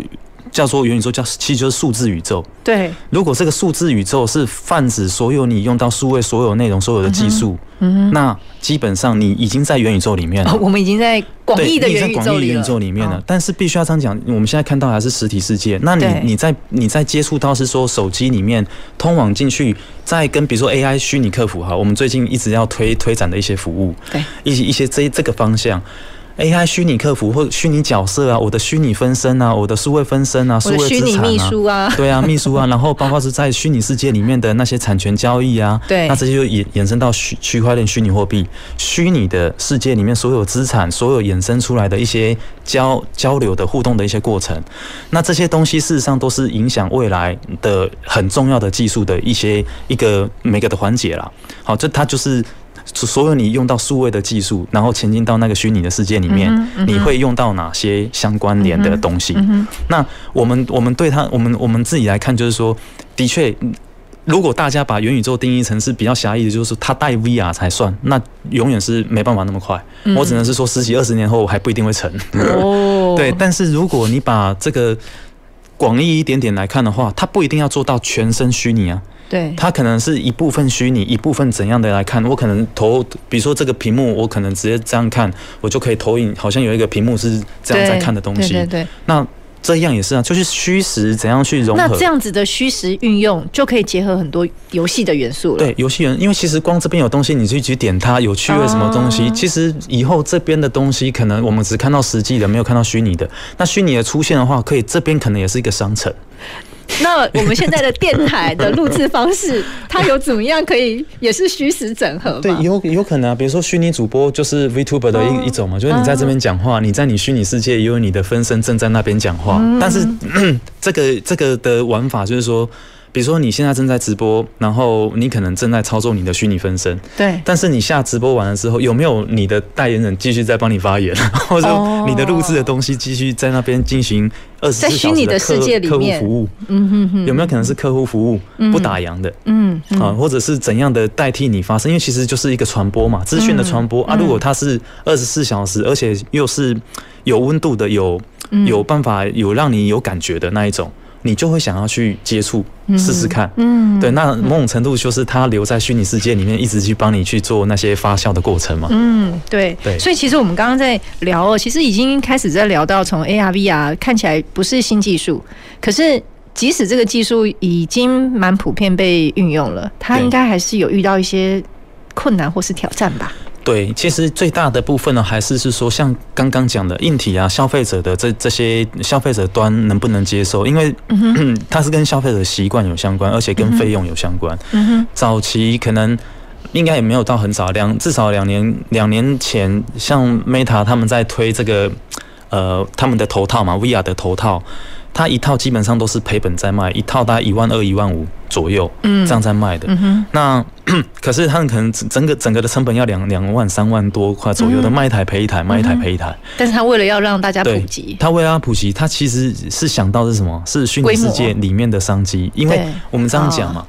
叫做元宇宙，叫其实就是数字宇宙。对，如果这个数字宇宙是泛指所有你用到数位所有内容、所有的技术，嗯，那基本上你已经在元宇宙里面了。我们已经在广义的元宇宙里面了。但是必须要这样讲，我们现在看到还是实体世界。那你你在你在接触到是说手机里面通往进去，再跟比如说 AI 虚拟客服哈，我们最近一直要推推展的一些服务，对，一些一些这这个方向。AI 虚拟客服或虚拟角色啊，我的虚拟分身啊，我的数位分身啊，数位资产啊，秘书啊，对啊，秘书啊，然后包括是在虚拟世界里面的那些产权交易啊，对，那这些就衍衍生到虚区块链虚拟货币，虚拟的世界里面所有资产，所有衍生出来的一些交交流的互动的一些过程，那这些东西事实上都是影响未来的很重要的技术的一些一个每个的环节啦。好，这它就是。所有你用到数位的技术，然后前进到那个虚拟的世界里面，嗯嗯、你会用到哪些相关联的东西？那我们我们对它，我们我们自己来看，就是说，的确，如果大家把元宇宙定义成是比较狭义的，就是它带 VR 才算，那永远是没办法那么快。嗯、我只能是说，十几二十年后还不一定会成。哦，对。但是如果你把这个广义一点点来看的话，它不一定要做到全身虚拟啊。对，它可能是一部分虚拟，一部分怎样的来看？我可能投，比如说这个屏幕，我可能直接这样看，我就可以投影，好像有一个屏幕是这样在看的东西。对对对。那这样也是啊，就是虚实怎样去融合。那这样子的虚实运用就可以结合很多游戏的元素了。对，游戏元，因为其实光这边有东西，你去去点它，有趣味什么东西，哦、其实以后这边的东西可能我们只看到实际的，没有看到虚拟的。那虚拟的出现的话，可以这边可能也是一个商城。那我们现在的电台的录制方式，它有怎么样可以也是虚实整合？对，有有可能啊。比如说虚拟主播就是 VTuber 的一、哦、一种嘛，就是你在这边讲话，你在你虚拟世界也有你的分身正在那边讲话，嗯、但是 这个这个的玩法就是说。比如说你现在正在直播，然后你可能正在操作你的虚拟分身，对。但是你下直播完了之后，有没有你的代言人继续在帮你发言，或者你的录制的东西继续在那边进行二十四小时的客客户服务？嗯哼哼。有没有可能是客户服务不打烊的？嗯啊，或者是怎样的代替你发声？因为其实就是一个传播嘛，资讯的传播啊。如果它是二十四小时，而且又是有温度的，有有办法有让你有感觉的那一种。你就会想要去接触试试看，嗯，对，那某种程度就是他留在虚拟世界里面，一直去帮你去做那些发酵的过程嘛，嗯，对，对，所以其实我们刚刚在聊哦，其实已经开始在聊到从 AR、VR 看起来不是新技术，可是即使这个技术已经蛮普遍被运用了，它应该还是有遇到一些困难或是挑战吧。对，其实最大的部分呢，还是是说像刚刚讲的硬体啊，消费者的这这些消费者端能不能接受？因为 它是跟消费者习惯有相关，而且跟费用有相关。早期可能应该也没有到很早，两至少两年两年前，像 Meta 他们在推这个呃他们的头套嘛，VR 的头套。它一套基本上都是赔本在卖，一套大概一万二、一万五左右，嗯，这样在卖的。嗯、那 可是他们可能整个整个的成本要两两万、三万多块左右的，卖一台赔一台，卖一台赔一台。但是他为了要让大家普及，他为了要普及，他其实是想到是什么？是虚拟世界里面的商机。因为我们这样讲嘛，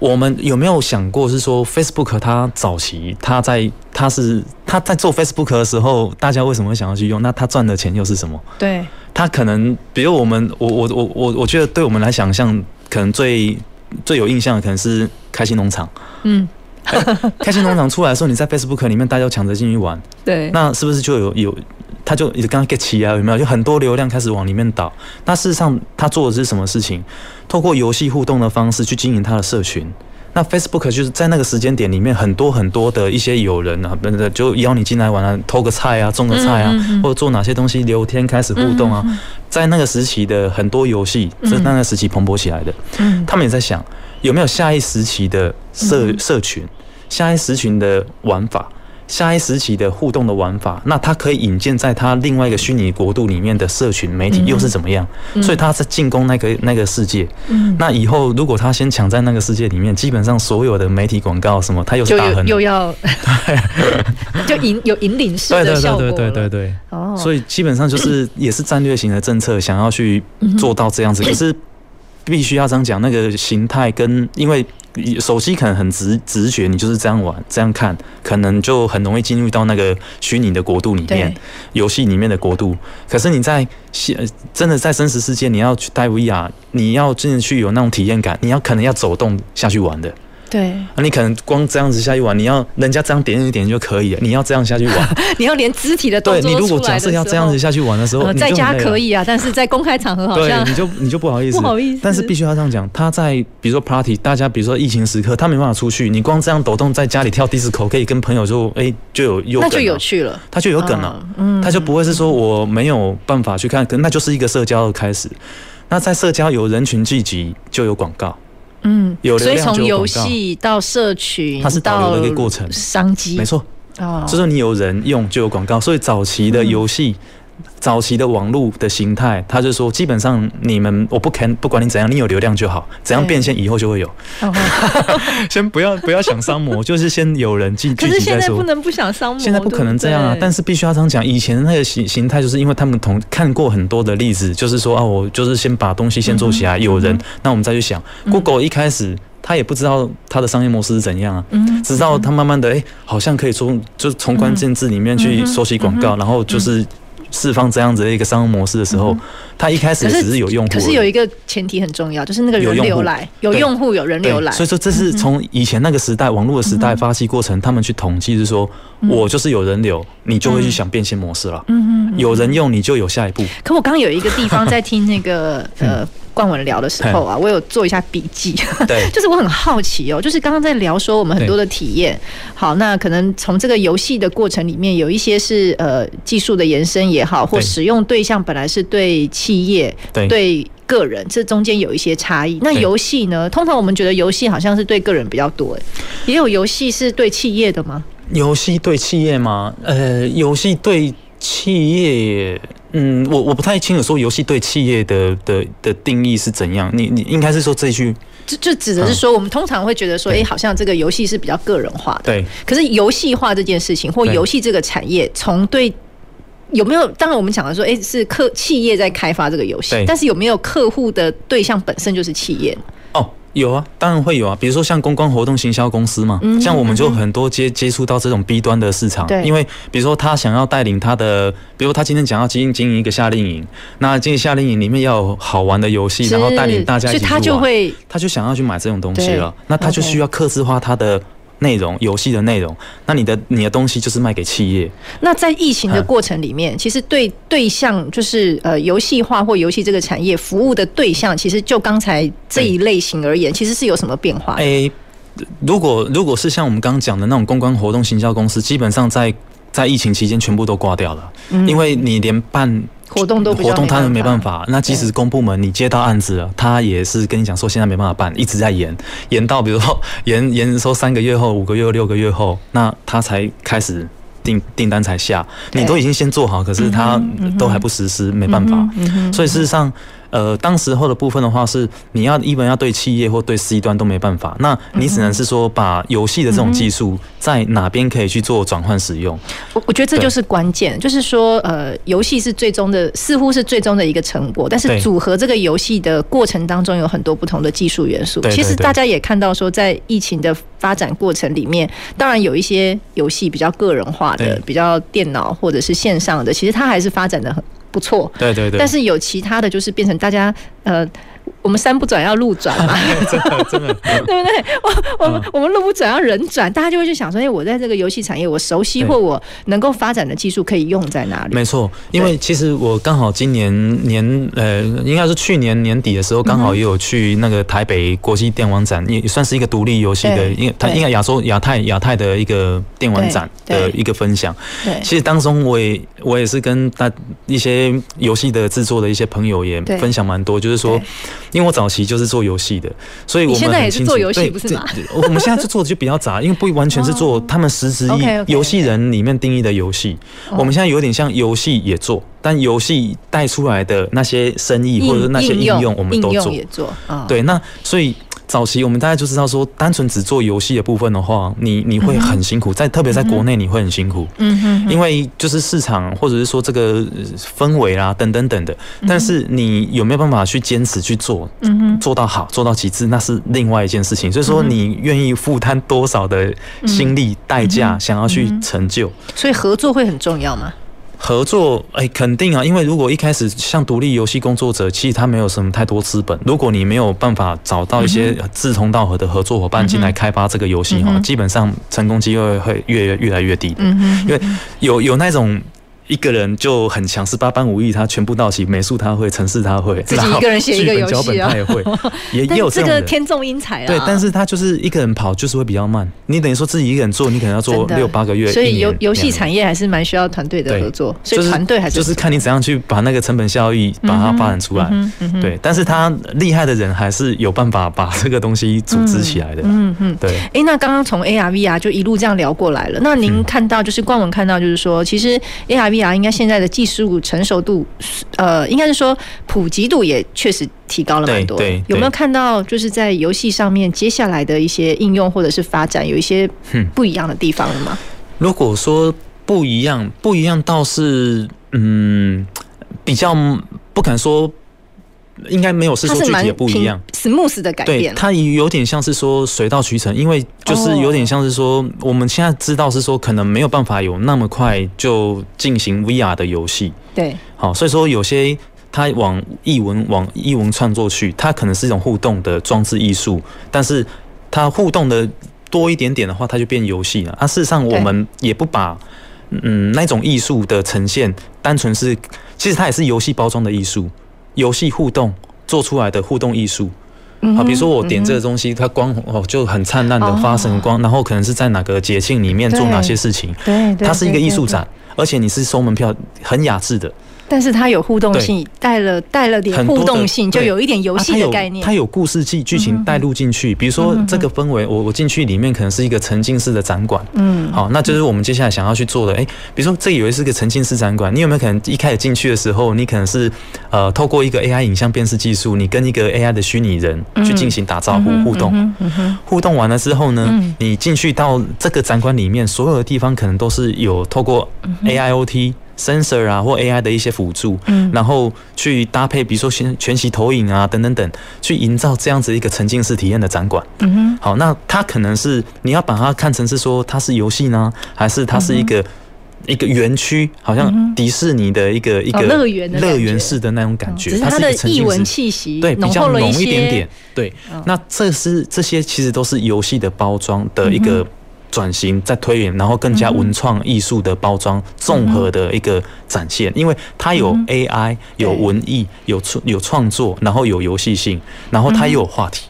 我们有没有想过是说，Facebook 它早期它在它是它在做 Facebook 的时候，大家为什么会想要去用？那它赚的钱又是什么？对。它可能，比如我们，我我我我我觉得，对我们来想象，可能最最有印象的，可能是开心农场。嗯，开心农场出来的时候，你在 Facebook 里面，大家都抢着进去玩。对。那是不是就有有，他就刚刚 get 起啊？有没有？就很多流量开始往里面倒。那事实上，他做的是什么事情？透过游戏互动的方式去经营他的社群。那 Facebook 就是在那个时间点里面，很多很多的一些友人啊，就邀你进来玩啊，偷个菜啊，种个菜啊，或者做哪些东西聊天开始互动啊，在那个时期的很多游戏是那个时期蓬勃起来的。他们也在想有没有下一时期的社社群，下一时群的玩法。下一时期的互动的玩法，那它可以引荐在它另外一个虚拟国度里面的社群媒体又是怎么样？嗯、所以它在进攻那个那个世界。嗯、那以后如果他先抢在那个世界里面，基本上所有的媒体广告什么，它又是大亨，又要 就引有引领式的效果。对对对对对对。哦。所以基本上就是也是战略型的政策，想要去做到这样子，可是必须要这样讲，那个形态跟因为。手机可能很直直觉，你就是这样玩，这样看，可能就很容易进入到那个虚拟的国度里面，游戏里面的国度。可是你在现真的在真实世界，你要去戴 VR，你要真的去有那种体验感，你要可能要走动下去玩的。对，那你可能光这样子下去玩，你要人家这样点一点就可以了，你要这样下去玩，你要连肢体的动作对，你如果假设要这样子下去玩的时候，呃、在家可以啊，但是在公开场合好像对，你就你就不好意思，不好意思。但是必须要这样讲，他在比如说 party，大家比如说疫情时刻，他没办法出去，你光这样抖动在家里跳 disco，可以跟朋友就哎、欸、就有有，那就有趣了，他就有梗了，嗯，他就不会是说我没有办法去看，那就是一个社交的开始。那在社交有人群聚集就有广告。嗯，有所以从游戏到社群，它是导流的一个过程，商机。没错。哦，就是你有人用就有广告，所以早期的游戏。嗯早期的网络的形态，他就说基本上你们我不肯，不管你怎样，你有流量就好，怎样变现以后就会有。先不要不要想商模，就是先有人进去。可是现在不能不想商模，现在不可能这样啊！但是必须要这样讲，以前那个形形态，就是因为他们同看过很多的例子，就是说啊，我就是先把东西先做起来，有人，那我们再去想。Google 一开始他也不知道他的商业模式是怎样啊，直到他慢慢的哎，好像可以从就从关键字里面去收集广告，然后就是。释放这样子的一个商业模式的时候，他一开始只是有用户，可是有一个前提很重要，就是那个人流来，有用户有人流来。所以说这是从以前那个时代，网络的时代发起过程，他们去统计是说，我就是有人流，你就会去想变现模式了。嗯嗯，有人用你就有下一步。可我刚刚有一个地方在听那个 呃。冠文聊的时候啊，我有做一下笔记，对，就是我很好奇哦，就是刚刚在聊说我们很多的体验，好，那可能从这个游戏的过程里面，有一些是呃技术的延伸也好，或使用对象本来是对企业、对，对个人，这中间有一些差异。那游戏呢，通常我们觉得游戏好像是对个人比较多，也有游戏是对企业的吗？游戏对企业吗？呃，游戏对企业。嗯，我我不太清楚说游戏对企业的的的定义是怎样。你你应该是说这一句，就就指的是说，我们通常会觉得说，哎、欸，好像这个游戏是比较个人化的。对。可是游戏化这件事情，或游戏这个产业，从对有没有？当然我们讲的说，哎、欸，是客企业在开发这个游戏，但是有没有客户的对象本身就是企业？有啊，当然会有啊。比如说像公关活动行销公司嘛，像我们就很多接接触到这种 B 端的市场。对。因为比如说他想要带领他的，比如他今天想要经营经营一个夏令营，那经营夏令营里面要有好玩的游戏，然后带领大家一起去玩，他就会他就想要去买这种东西了。那他就需要客制化他的。内容游戏的内容，那你的你的东西就是卖给企业。那在疫情的过程里面，嗯、其实对对象就是呃游戏化或游戏这个产业服务的对象，其实就刚才这一类型而言，其实是有什么变化？诶、欸，如果如果是像我们刚刚讲的那种公关活动行销公司，基本上在在疫情期间全部都挂掉了，嗯、因为你连办。活动都活动，他们没办法。那即使公部门你接到案子了，他也是跟你讲说现在没办法办，一直在延，延到比如说 延延说三个月后、五个月、六个月后，那他才开始订订单才下。你都已经先做好，可是他都还不实施，没办法。所以事实上。呃，当时候的部分的话是，你要一般要对企业或对 C 端都没办法，那你只能是说把游戏的这种技术在哪边可以去做转换使用。我我觉得这就是关键，就是说，呃，游戏是最终的，似乎是最终的一个成果，但是组合这个游戏的过程当中有很多不同的技术元素。其实大家也看到说，在疫情的发展过程里面，当然有一些游戏比较个人化的，比较电脑或者是线上的，其实它还是发展的很。不错，对对对，但是有其他的就是变成大家呃。我们山不转要路转嘛，真 的真的，对不对？我我们我们路不转要人转，大家就会去想说，哎，我在这个游戏产业，我熟悉或我能够发展的技术可以用在哪里？没错，因为其实我刚好今年年呃，应该是去年年底的时候，刚好也有去那个台北国际电玩展，也算是一个独立游戏的，因为它应该亚洲亚太亚太的一个电玩展的一个分享。对，其实当中我也我也是跟大一些游戏的制作的一些朋友也分享蛮多，就是说。因为我早期就是做游戏的，所以我们很清楚，你现在也是做游戏不是吗？我们现在就做的就比较杂，因为不完全是做 他们实质意游戏人里面定义的游戏。我们现在有点像游戏也做，但游戏带出来的那些生意或者那些应用，我们都做。对，那所以。早期我们大家就知道说，单纯只做游戏的部分的话，你你会很辛苦，在特别在国内你会很辛苦，嗯哼，因为就是市场或者是说这个氛围啦等等等的，但是你有没有办法去坚持去做，嗯哼，做到好做到极致，那是另外一件事情。所以说你愿意负担多少的心力代价，想要去成就，所以合作会很重要吗？合作，哎、欸，肯定啊，因为如果一开始像独立游戏工作者，其实他没有什么太多资本。如果你没有办法找到一些志同道合的合作伙伴进来开发这个游戏哈，基本上成功机会会越越来越低的。因为有有那种。一个人就很强，十八般武艺他全部到齐，美术他会，城市他会，自己一个人写一个游戏他也会，也也有这个天纵英才啊。对，但是他就是一个人跑，就是会比较慢。你等于说自己一个人做，你可能要做六八个月。所以游游戏产业还是蛮需要团队的合作，所以团队还是就是看你怎样去把那个成本效益把它发展出来。对，但是他厉害的人还是有办法把这个东西组织起来的。嗯嗯，对。哎，那刚刚从 AR VR 就一路这样聊过来了。那您看到就是冠文看到就是说，其实 AR VR 应该现在的。技术成熟度，呃，应该是说普及度也确实提高了蛮多。有没有看到就是在游戏上面接下来的一些应用或者是发展有一些不一样的地方了吗？如果说不一样，不一样倒是嗯，比较不敢说。应该没有是说具体的不一样，smooth 的改变，对，它有点像是说水到渠成，因为就是有点像是说我们现在知道是说可能没有办法有那么快就进行 VR 的游戏，对，好，所以说有些它往译文往译文创作去，它可能是一种互动的装置艺术，但是它互动的多一点点的话，它就变游戏了。啊，事实上我们也不把嗯那种艺术的呈现单纯是，其实它也是游戏包装的艺术，游戏互动做出来的互动艺术。好，比如说我点这个东西，它光哦就很灿烂的发神光，然后可能是在哪个节庆里面做哪些事情，对，它是一个艺术展，而且你是收门票，很雅致的。但是它有互动性，带了带了点互动性，就有一点游戏的概念。啊、它，有它有故事剧剧情带入进去，比如说这个氛围，我我进去里面可能是一个沉浸式的展馆。嗯，好，那就是我们接下来想要去做的。哎，比如说这以为是个沉浸式展馆，你有没有可能一开始进去的时候，你可能是呃透过一个 AI 影像辨识技术，你跟一个 AI 的虚拟人去进行打招呼互动。互动完了之后呢，你进去到这个展馆里面，所有的地方可能都是有透过 AIoT。Sensor 啊，或 AI 的一些辅助，嗯，然后去搭配，比如说全全息投影啊，等等等，去营造这样子一个沉浸式体验的展馆。嗯哼，好，那它可能是你要把它看成是说它是游戏呢，还是它是一个、嗯、一个园区，好像迪士尼的一个、嗯、一个乐园乐园式的那种感觉，它是一个艺文气息，对，比较浓一点点，对。那这是这些其实都是游戏的包装的一个。转型再推演，然后更加文创艺术的包装，综合的一个展现，因为它有 AI，有文艺，有创有创作，然后有游戏性，然后它又有话题。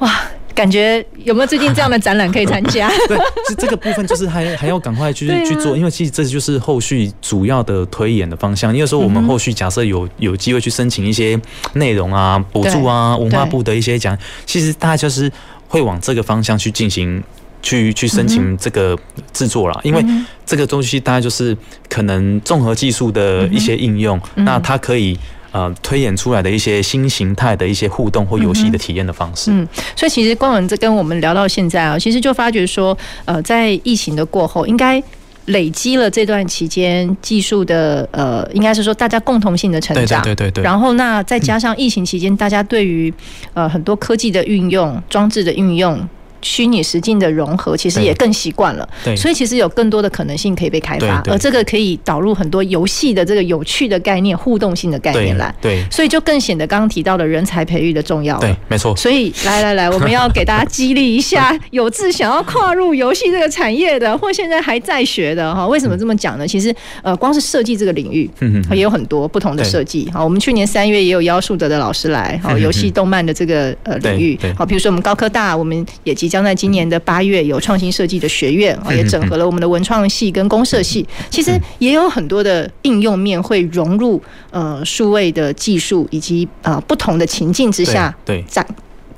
哇，感觉有没有最近这样的展览可以参加？对，这这个部分就是还还要赶快去去做，因为其实这就是后续主要的推演的方向。因为说我们后续假设有有机会去申请一些内容啊、补助啊、文化部的一些奖，其实大家就是会往这个方向去进行。去去申请这个制作啦，因为这个东西大概就是可能综合技术的一些应用，那它可以呃推演出来的一些新形态的一些互动或游戏的体验的方式。嗯，所以其实光文这跟我们聊到现在啊，其实就发觉说，呃，在疫情的过后，应该累积了这段期间技术的呃，应该是说大家共同性的成长，对对对对。然后那再加上疫情期间，大家对于呃很多科技的运用、装置的运用。虚拟实境的融合，其实也更习惯了，对，所以其实有更多的可能性可以被开发，而这个可以导入很多游戏的这个有趣的概念、互动性的概念来，对，所以就更显得刚刚提到的人才培育的重要了，对，没错。所以来来来，我们要给大家激励一下，有志想要跨入游戏这个产业的，或现在还在学的哈，为什么这么讲呢？其实呃，光是设计这个领域，嗯也有很多不同的设计。好，我们去年三月也有邀树德的老师来，好，游戏动漫的这个呃领域，好，比如说我们高科大，我们也即将在今年的八月有创新设计的学院啊，也整合了我们的文创系跟公社系，其实也有很多的应用面会融入呃数位的技术以及呃不同的情境之下，对展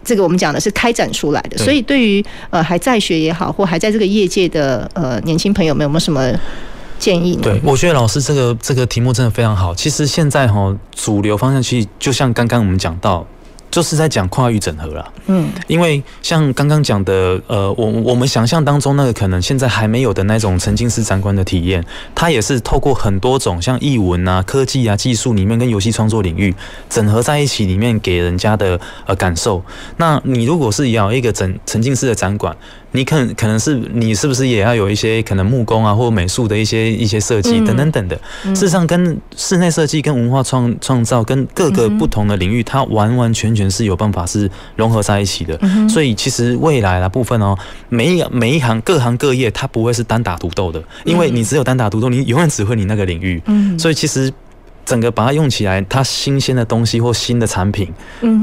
这个我们讲的是开展出来的。所以对于呃还在学也好，或还在这个业界的呃年轻朋友们，有没有什么建议？对，我觉得老师这个这个题目真的非常好。其实现在哈主流方向其实就像刚刚我们讲到。就是在讲跨域整合了，嗯，因为像刚刚讲的，呃，我我们想象当中那个可能现在还没有的那种沉浸式展馆的体验，它也是透过很多种像译文啊、科技啊、技术里面跟游戏创作领域整合在一起，里面给人家的呃感受。那你如果是要一个整沉浸式的展馆，你可可能是你是不是也要有一些可能木工啊或美术的一些一些设计等等等的？事实上，跟室内设计、跟文化创创造、跟各个不同的领域，它完完全全是有办法是融合在一起的。所以，其实未来的部分哦，每一每一行各行各业，它不会是单打独斗的，因为你只有单打独斗，你永远只会你那个领域。所以其实。整个把它用起来，它新鲜的东西或新的产品，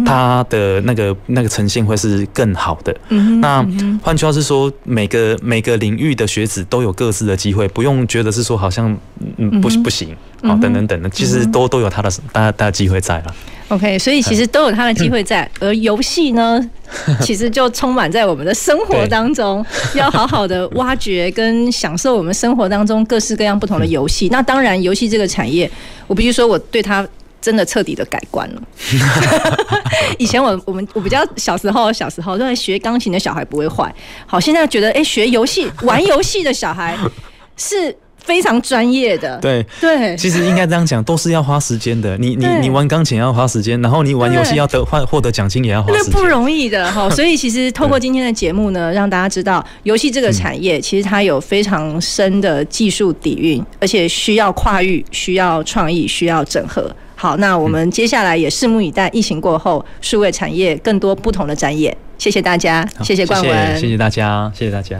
它的那个那个呈现会是更好的。那换句话是说，每个每个领域的学子都有各自的机会，不用觉得是说好像嗯不不行，好等等等的，其实都都有它的大大机会在了。OK，所以其实都有它的机会在，而游戏呢，其实就充满在我们的生活当中，要好好的挖掘跟享受我们生活当中各式各样不同的游戏。那当然，游戏这个产业，我必须说，我对它真的彻底的改观了。以前我我们我比较小时候小时候认为学钢琴的小孩不会坏，好，现在觉得哎、欸，学游戏玩游戏的小孩是。非常专业的。对对，其实应该这样讲，都是要花时间的。你你你玩钢琴要花时间，然后你玩游戏要得换获得奖金也要花时间，那不容易的哈。所以其实透过今天的节目呢，让大家知道游戏这个产业其实它有非常深的技术底蕴，而且需要跨域，需要创意，需要整合。好，那我们接下来也拭目以待，疫情过后，数位产业更多不同的展演。谢谢大家，谢谢冠文，谢谢大家，谢谢大家。